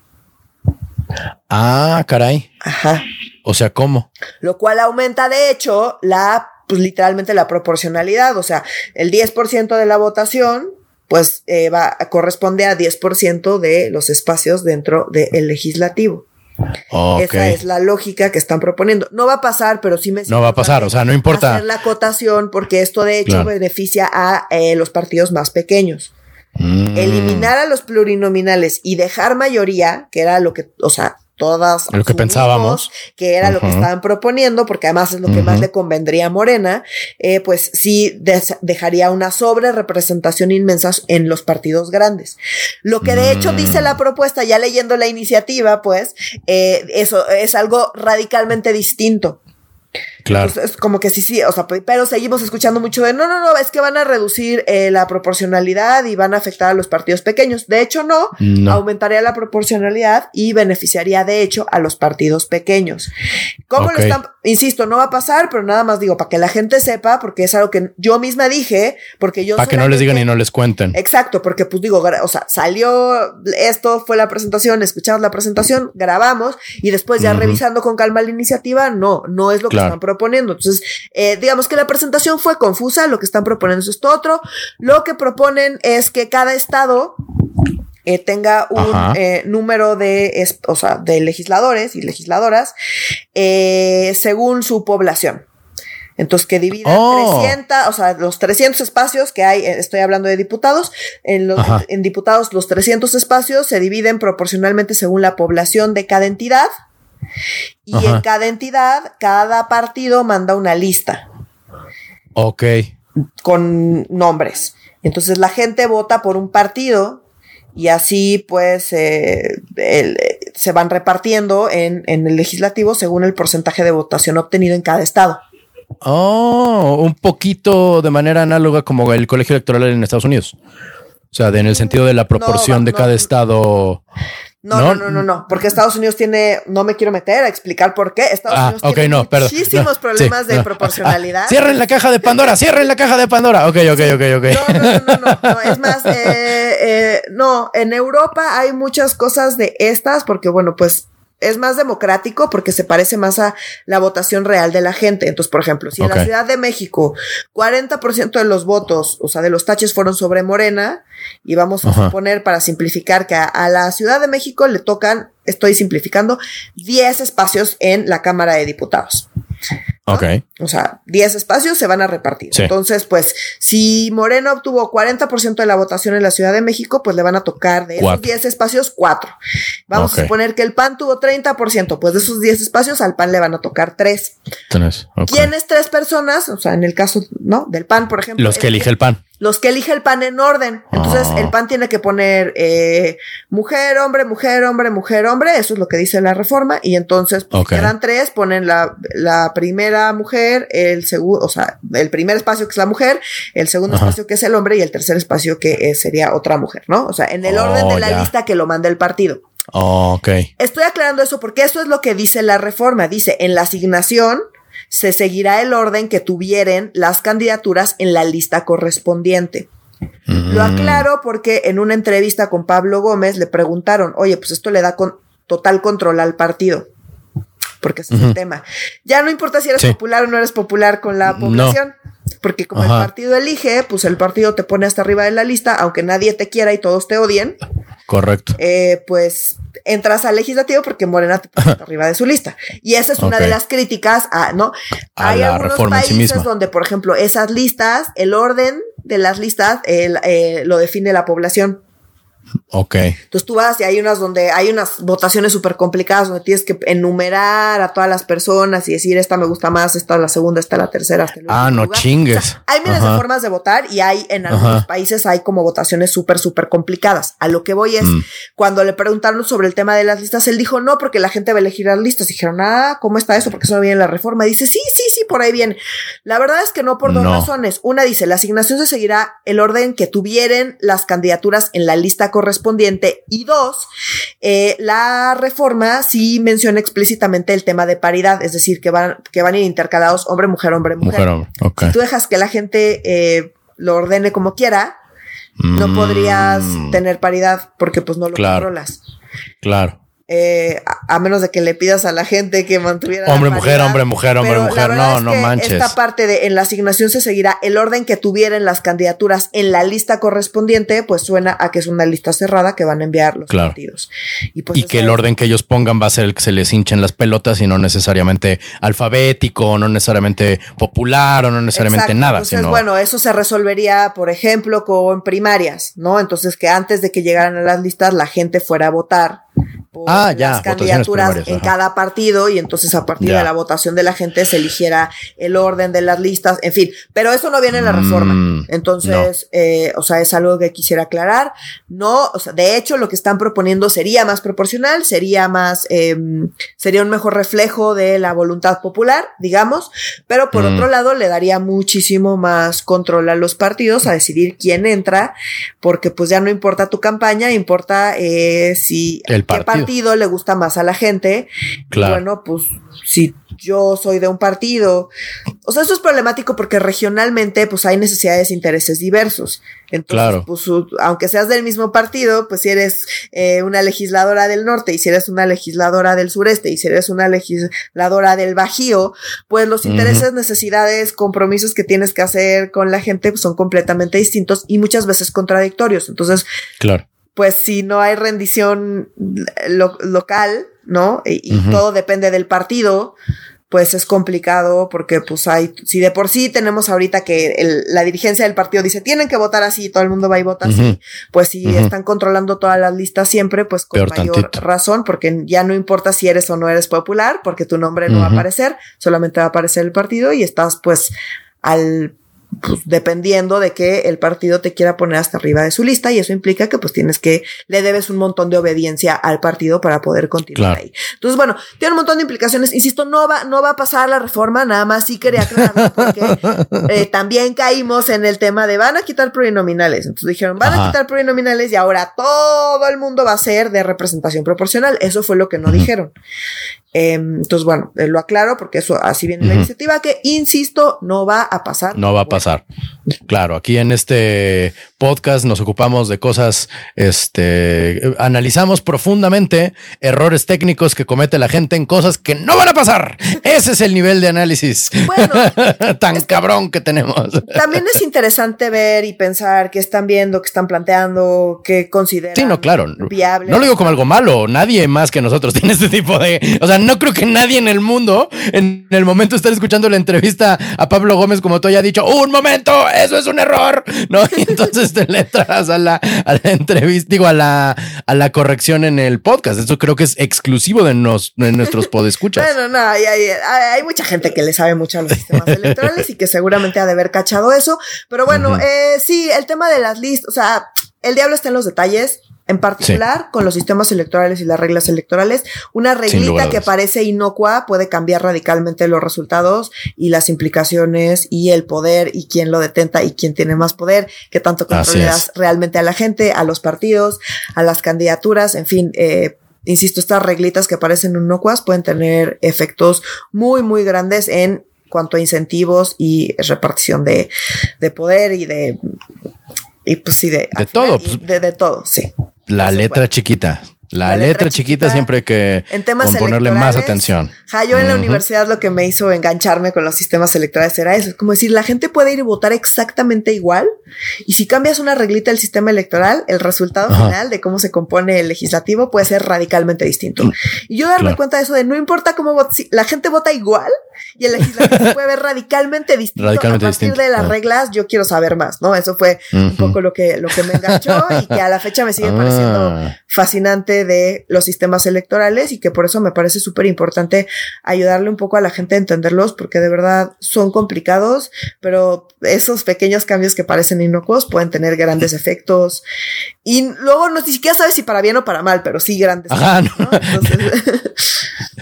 Ah, caray. Ajá. O sea, ¿cómo? Lo cual aumenta, de hecho, la pues literalmente la proporcionalidad, o sea, el 10% de la votación pues eh, va a corresponde a 10% de los espacios dentro del legislativo. Esa es la lógica que están proponiendo. No va a pasar, pero sí me No va a pasar, o sea, no importa. Hacer la acotación porque esto de hecho beneficia a eh, los partidos más pequeños. Mm. Eliminar a los plurinominales y dejar mayoría, que era lo que, o sea, todas lo que pensábamos. que era lo que estaban proponiendo porque además es lo que más le convendría a Morena eh, pues sí dejaría una sobre representación inmensa en los partidos grandes. Lo que de hecho dice la mm. propuesta ya leyendo la iniciativa pues eh, eso es algo radicalmente distinto Claro. es como que sí, sí, o sea, pero seguimos escuchando mucho de no, no, no, es que van a reducir eh, la proporcionalidad y van a afectar a los partidos pequeños. De hecho, no, aumentaría la proporcionalidad y beneficiaría, de hecho, a los partidos pequeños. ¿Cómo lo están? Insisto, no va a pasar, pero nada más digo, para que la gente sepa, porque es algo que yo misma dije, porque yo. Para que no les digan y no les cuenten. Exacto, porque pues digo, o sea, salió esto, fue la presentación, escuchamos la presentación, grabamos y después ya revisando con calma la iniciativa, no, no es lo que están proponiendo. Entonces, eh, digamos que la presentación fue confusa, lo que están proponiendo es esto otro. Lo que proponen es que cada estado eh, tenga un eh, número de, o sea, de legisladores y legisladoras según su población. Entonces, que dividan 300, o sea, los 300 espacios que hay, estoy hablando de diputados, en, los, en diputados los 300 espacios se dividen proporcionalmente según la población de cada entidad. Y en cada entidad, cada partido manda una lista. Ok. Con nombres. Entonces la gente vota por un partido y así pues eh, se van repartiendo en, en, el legislativo según el porcentaje de votación obtenido en cada estado. Oh, un poquito de manera análoga como el colegio electoral en Estados Unidos. O sea, en el sentido de la proporción de cada estado. No, no, no, no, no, porque Estados Unidos tiene, no me quiero meter a explicar por qué. Estados ah, Unidos tiene muchísimos problemas de proporcionalidad. cierren la caja de Pandora, cierren la caja de Pandora. Ok, ok, ok, ok. No, no, no, no, no, es más, eh, eh, no, en Europa hay muchas cosas de estas, porque bueno, pues es más democrático porque se parece más a la votación real de la gente. Entonces, por ejemplo, si en la Ciudad de México 40% de los votos, o sea, de los taches fueron sobre Morena, y vamos a suponer para simplificar que a, la Ciudad de México le tocan, estoy simplificando, 10 espacios en la Cámara de Diputados. Ok. O sea, 10 espacios se van a repartir. Entonces, pues, si Moreno obtuvo 40% de la votación en la Ciudad de México, pues le van a tocar de esos 10 espacios, 4. Vamos a suponer que el PAN tuvo 30%, pues de esos 10 espacios al PAN le van a tocar 3. ¿Quiénes tres personas? O sea, en el caso, ¿no? Del PAN, por ejemplo. Los que elige el PAN los que elige el PAN en orden. Entonces, el PAN tiene que poner eh, mujer, hombre, mujer, hombre, mujer, hombre. Eso es lo que dice la reforma. Y entonces, pues, quedan tres, ponen la, la primera mujer, el segundo, o sea, el primer espacio que es la mujer, el segundo espacio que es el hombre y el tercer espacio que sería otra mujer, ¿no? O sea, en el orden de oh, la lista que lo manda el partido. ok. Estoy aclarando eso porque eso es lo que dice la reforma. Dice, en la asignación se seguirá el orden que tuvieran las candidaturas en la lista correspondiente. Lo mm. aclaro porque en una entrevista con Pablo Gómez le preguntaron, oye, pues esto le da con total control al partido. Porque ese es el tema. Ya no importa si eres popular o no eres popular con la población. Porque como el partido elige, pues el partido te pone hasta arriba de la lista, aunque nadie te quiera y todos te odien. Correcto. Eh, pues entras al legislativo porque Morena te pone arriba de su lista. Y esa es una de las críticas a, ¿no? Hay algunos países donde, por ejemplo, esas listas, el orden de las listas eh, lo define la población. Ok. Entonces tú vas y hay unas donde hay unas votaciones súper complicadas donde tienes que enumerar a todas las personas y decir esta me gusta más, esta es la segunda, esta es la tercera. ah, no chingues. hay miles de formas de votar y hay en algunos países hay como votaciones súper, súper complicadas. A lo que voy es, mm. cuando le preguntaron sobre el tema de las listas, él dijo no, porque la gente va a elegir las listas. Dijeron, ah, ¿cómo está eso? Porque eso no viene en la reforma. dice, sí, sí, sí, por ahí viene. La verdad es que no por dos razones. Una dice, la asignación se seguirá el orden que tuvieran las candidaturas en la lista correspondiente. Y dos, eh, la reforma sí menciona explícitamente el tema de paridad, es decir, que van, que van a ir intercalados hombre, mujer, hombre, mujer. Si tú dejas que la gente eh, lo ordene como quiera, no podrías mm. tener paridad porque pues no lo controlas. Claro. Eh, a, menos de que le pidas a la gente que mantuviera. Hombre, mujer, hombre, mujer, hombre, mujer. No, no manches. Esta parte de en la asignación se seguirá el orden que tuvieran las candidaturas en la lista correspondiente, pues suena a que es una lista cerrada que van a enviar los partidos. Y, pues que el orden que ellos pongan va a ser el que se les hinchen las pelotas y no necesariamente alfabético, no necesariamente popular o no necesariamente nada. Entonces, bueno, eso se resolvería, por ejemplo, con primarias, ¿no? Entonces, que antes de que llegaran a las listas, la gente fuera a votar ah, ya, las candidaturas en cada partido y entonces a partir de la votación de la gente se eligiera el orden de las listas, en fin, pero eso no viene en la reforma. Mm, entonces, eh, o sea, es algo que quisiera aclarar. No, o sea, de hecho, lo que están proponiendo sería más proporcional, sería más, em, sería un mejor reflejo de la voluntad popular, digamos, pero por mm. otro lado le daría muchísimo más control a los partidos a decidir quién entra, porque pues ya no importa tu campaña, importa eh, si el partido partido le gusta más a la gente. Claro. bueno, pues si yo soy de un partido, o sea, eso es problemático porque regionalmente pues hay necesidades e intereses diversos. Entonces, claro. pues aunque seas del mismo partido, pues si eres eh, una legisladora del norte y si eres una legisladora del sureste y si eres una legisladora del bajío, pues los intereses, necesidades, compromisos que tienes que hacer con la gente pues, son completamente distintos y muchas veces contradictorios. Entonces, claro pues si no hay rendición local, ¿no? Y, todo depende del partido, pues es complicado porque pues hay, si de por sí tenemos ahorita que la dirigencia del partido dice tienen que votar así, todo el mundo va y vota así, pues si están controlando todas las listas siempre, pues con mayor razón, porque ya no importa si eres o no eres popular, porque tu nombre no va a aparecer, solamente va a aparecer el partido y estás pues al pues, dependiendo de que el partido te quiera poner hasta arriba de su lista y eso implica que pues tienes que le debes un montón de obediencia al partido para poder continuar ahí. Entonces, bueno, tiene un montón de implicaciones. Insisto, no va, no va a pasar la reforma, nada más sí quería aclarar porque eh, también caímos en el tema de van a quitar plurinominales. Entonces dijeron, van a quitar plurinominales y ahora todo el mundo va a ser de representación proporcional. Eso fue lo que no dijeron. Em, entonces, bueno, eh, lo aclaro porque eso así viene la iniciativa que, insisto, no va a pasar. No va a pasar. Claro, aquí en este podcast nos ocupamos de cosas, este, analizamos profundamente errores técnicos que comete la gente en cosas que no van a pasar. Ese es el nivel de análisis tan cabrón que tenemos. También es interesante ver y pensar qué están viendo, qué están planteando, qué consideran. Sí, no, claro. Viable. No lo digo como algo malo. Nadie más que nosotros tiene este tipo de, o sea, no creo que nadie en el mundo, en el momento de estar escuchando la entrevista a Pablo Gómez, como tú haya dicho, un momento, eso es un error, ¿no? Y entonces te le entras a la, a la entrevista, digo, a la, a la corrección en el podcast. Eso creo que es exclusivo de, nos, de nuestros podescuchas. bueno, no, hay, hay, hay, mucha gente que le sabe mucho a los sistemas electorales y que seguramente ha de haber cachado eso. Pero bueno, eh, sí, el tema de las listas, o sea, el diablo está en los detalles en particular con los sistemas electorales y las reglas electorales. Una reglita que parece inocua puede cambiar radicalmente los resultados y las implicaciones y el poder y quién lo detenta y quién tiene más poder, qué tanto controlas realmente a la gente, a los partidos, a las candidaturas, en fin, eh, insisto, estas reglitas que parecen inocuas pueden tener efectos muy, muy grandes en cuanto a incentivos y repartición de, de poder y de y pues sí, de, de todo. Pues, de, de todo, sí. La letra chiquita. La, letra, chiquita, siempre hay que ponerle más atención. Ja, yo en la universidad lo que me hizo engancharme con los sistemas electorales era eso. Es como decir, la gente puede ir y votar exactamente igual. Y si cambias una reglita del sistema electoral, el resultado final de cómo se compone el legislativo puede ser radicalmente distinto. Y yo darme cuenta de eso de no importa cómo si la gente vota igual y el legislativo se puede ver radicalmente distinto. Radicalmente a partir de las reglas, yo quiero saber más, ¿no? Eso fue un poco lo que, lo que me enganchó y que a la fecha me sigue pareciendo ah. De los sistemas electorales y que por eso me parece súper importante ayudarle un poco a la gente a entenderlos porque de verdad son complicados, pero esos pequeños cambios que parecen inocuos pueden tener grandes efectos y luego no ni siquiera sabes si para bien o para mal, pero sí grandes. Ajá,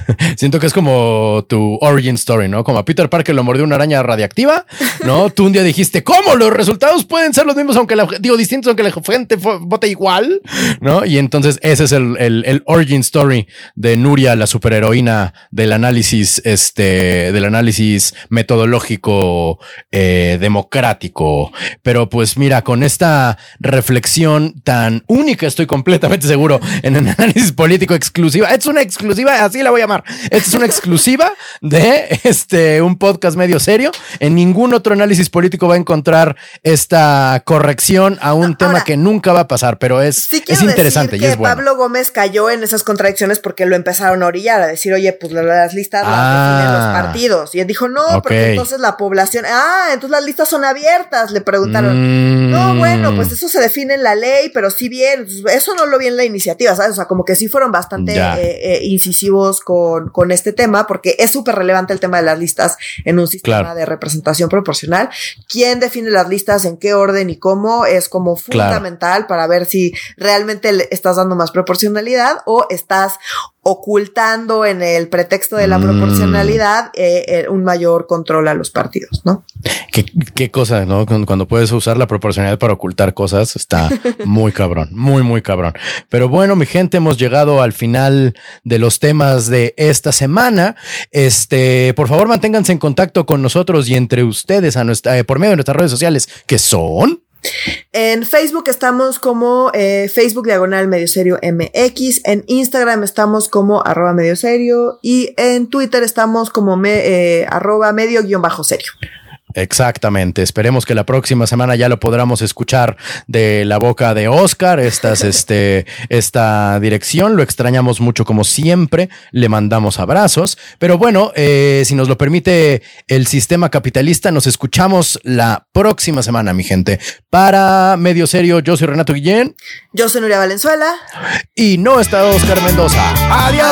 Siento que es como tu origin story, ¿no? Como a Peter Parker lo mordió una araña radiactiva, ¿no? Tú un día dijiste, ¿cómo? Los resultados pueden ser los mismos, aunque la, digo, distintos, aunque la gente vote igual, ¿no? Y entonces ese es el, el, origin story de Nuria, la superheroína del análisis, este, del análisis metodológico eh, democrático. Pero pues mira, con esta reflexión tan única, estoy completamente seguro, en el análisis político exclusiva. Es una exclusiva, así la voy a llamar. Esta es una exclusiva de este un podcast medio serio. En ningún otro análisis político va a encontrar esta corrección a un tema que nunca va a pasar, pero es, es interesante y es bueno. Pablo Gómez cayó en esas contradicciones porque lo empezaron a orillar, a decir, oye, pues las listas las definen los ah. partidos. Y él dijo, no, porque entonces la población, ah, entonces las listas son abiertas, le preguntaron. No, bueno, pues eso se define en la ley, pero sí bien, eso no lo vi en la iniciativa, ¿sabes? O sea, como que sí fueron bastante eh, eh, incisivos con, con, este tema, porque es súper relevante el tema de las listas en un sistema de representación proporcional. ¿Quién define las listas, en qué orden y cómo? Es como fundamental para ver si realmente le estás dando más proporcionalidad o estás ocultando en el pretexto de la mm. proporcionalidad eh, eh, un mayor control a los partidos, ¿no? Qué, qué cosa, ¿no? Cuando puedes usar la proporcionalidad para ocultar cosas, está muy cabrón, muy, muy cabrón. Pero bueno, mi gente, hemos llegado al final de los temas de esta semana. Este, por favor, manténganse en contacto con nosotros y entre ustedes a nuestra, eh, por medio de nuestras redes sociales, que son en Facebook estamos como eh, Facebook Diagonal Medio Serio MX. En Instagram estamos como arroba medio serio. Y en Twitter estamos como eh, arroba medio guion bajo serio. Exactamente. Esperemos que la próxima semana ya lo podamos escuchar de la boca de Oscar. Estas, este, esta dirección. Lo extrañamos mucho como siempre. Le mandamos abrazos. Pero bueno, eh, si nos lo permite el sistema capitalista, nos escuchamos la próxima semana, mi gente. Para Medio Serio, yo soy Renato Guillén. Yo soy Nuria Valenzuela. Y no está Oscar Mendoza. Adiós.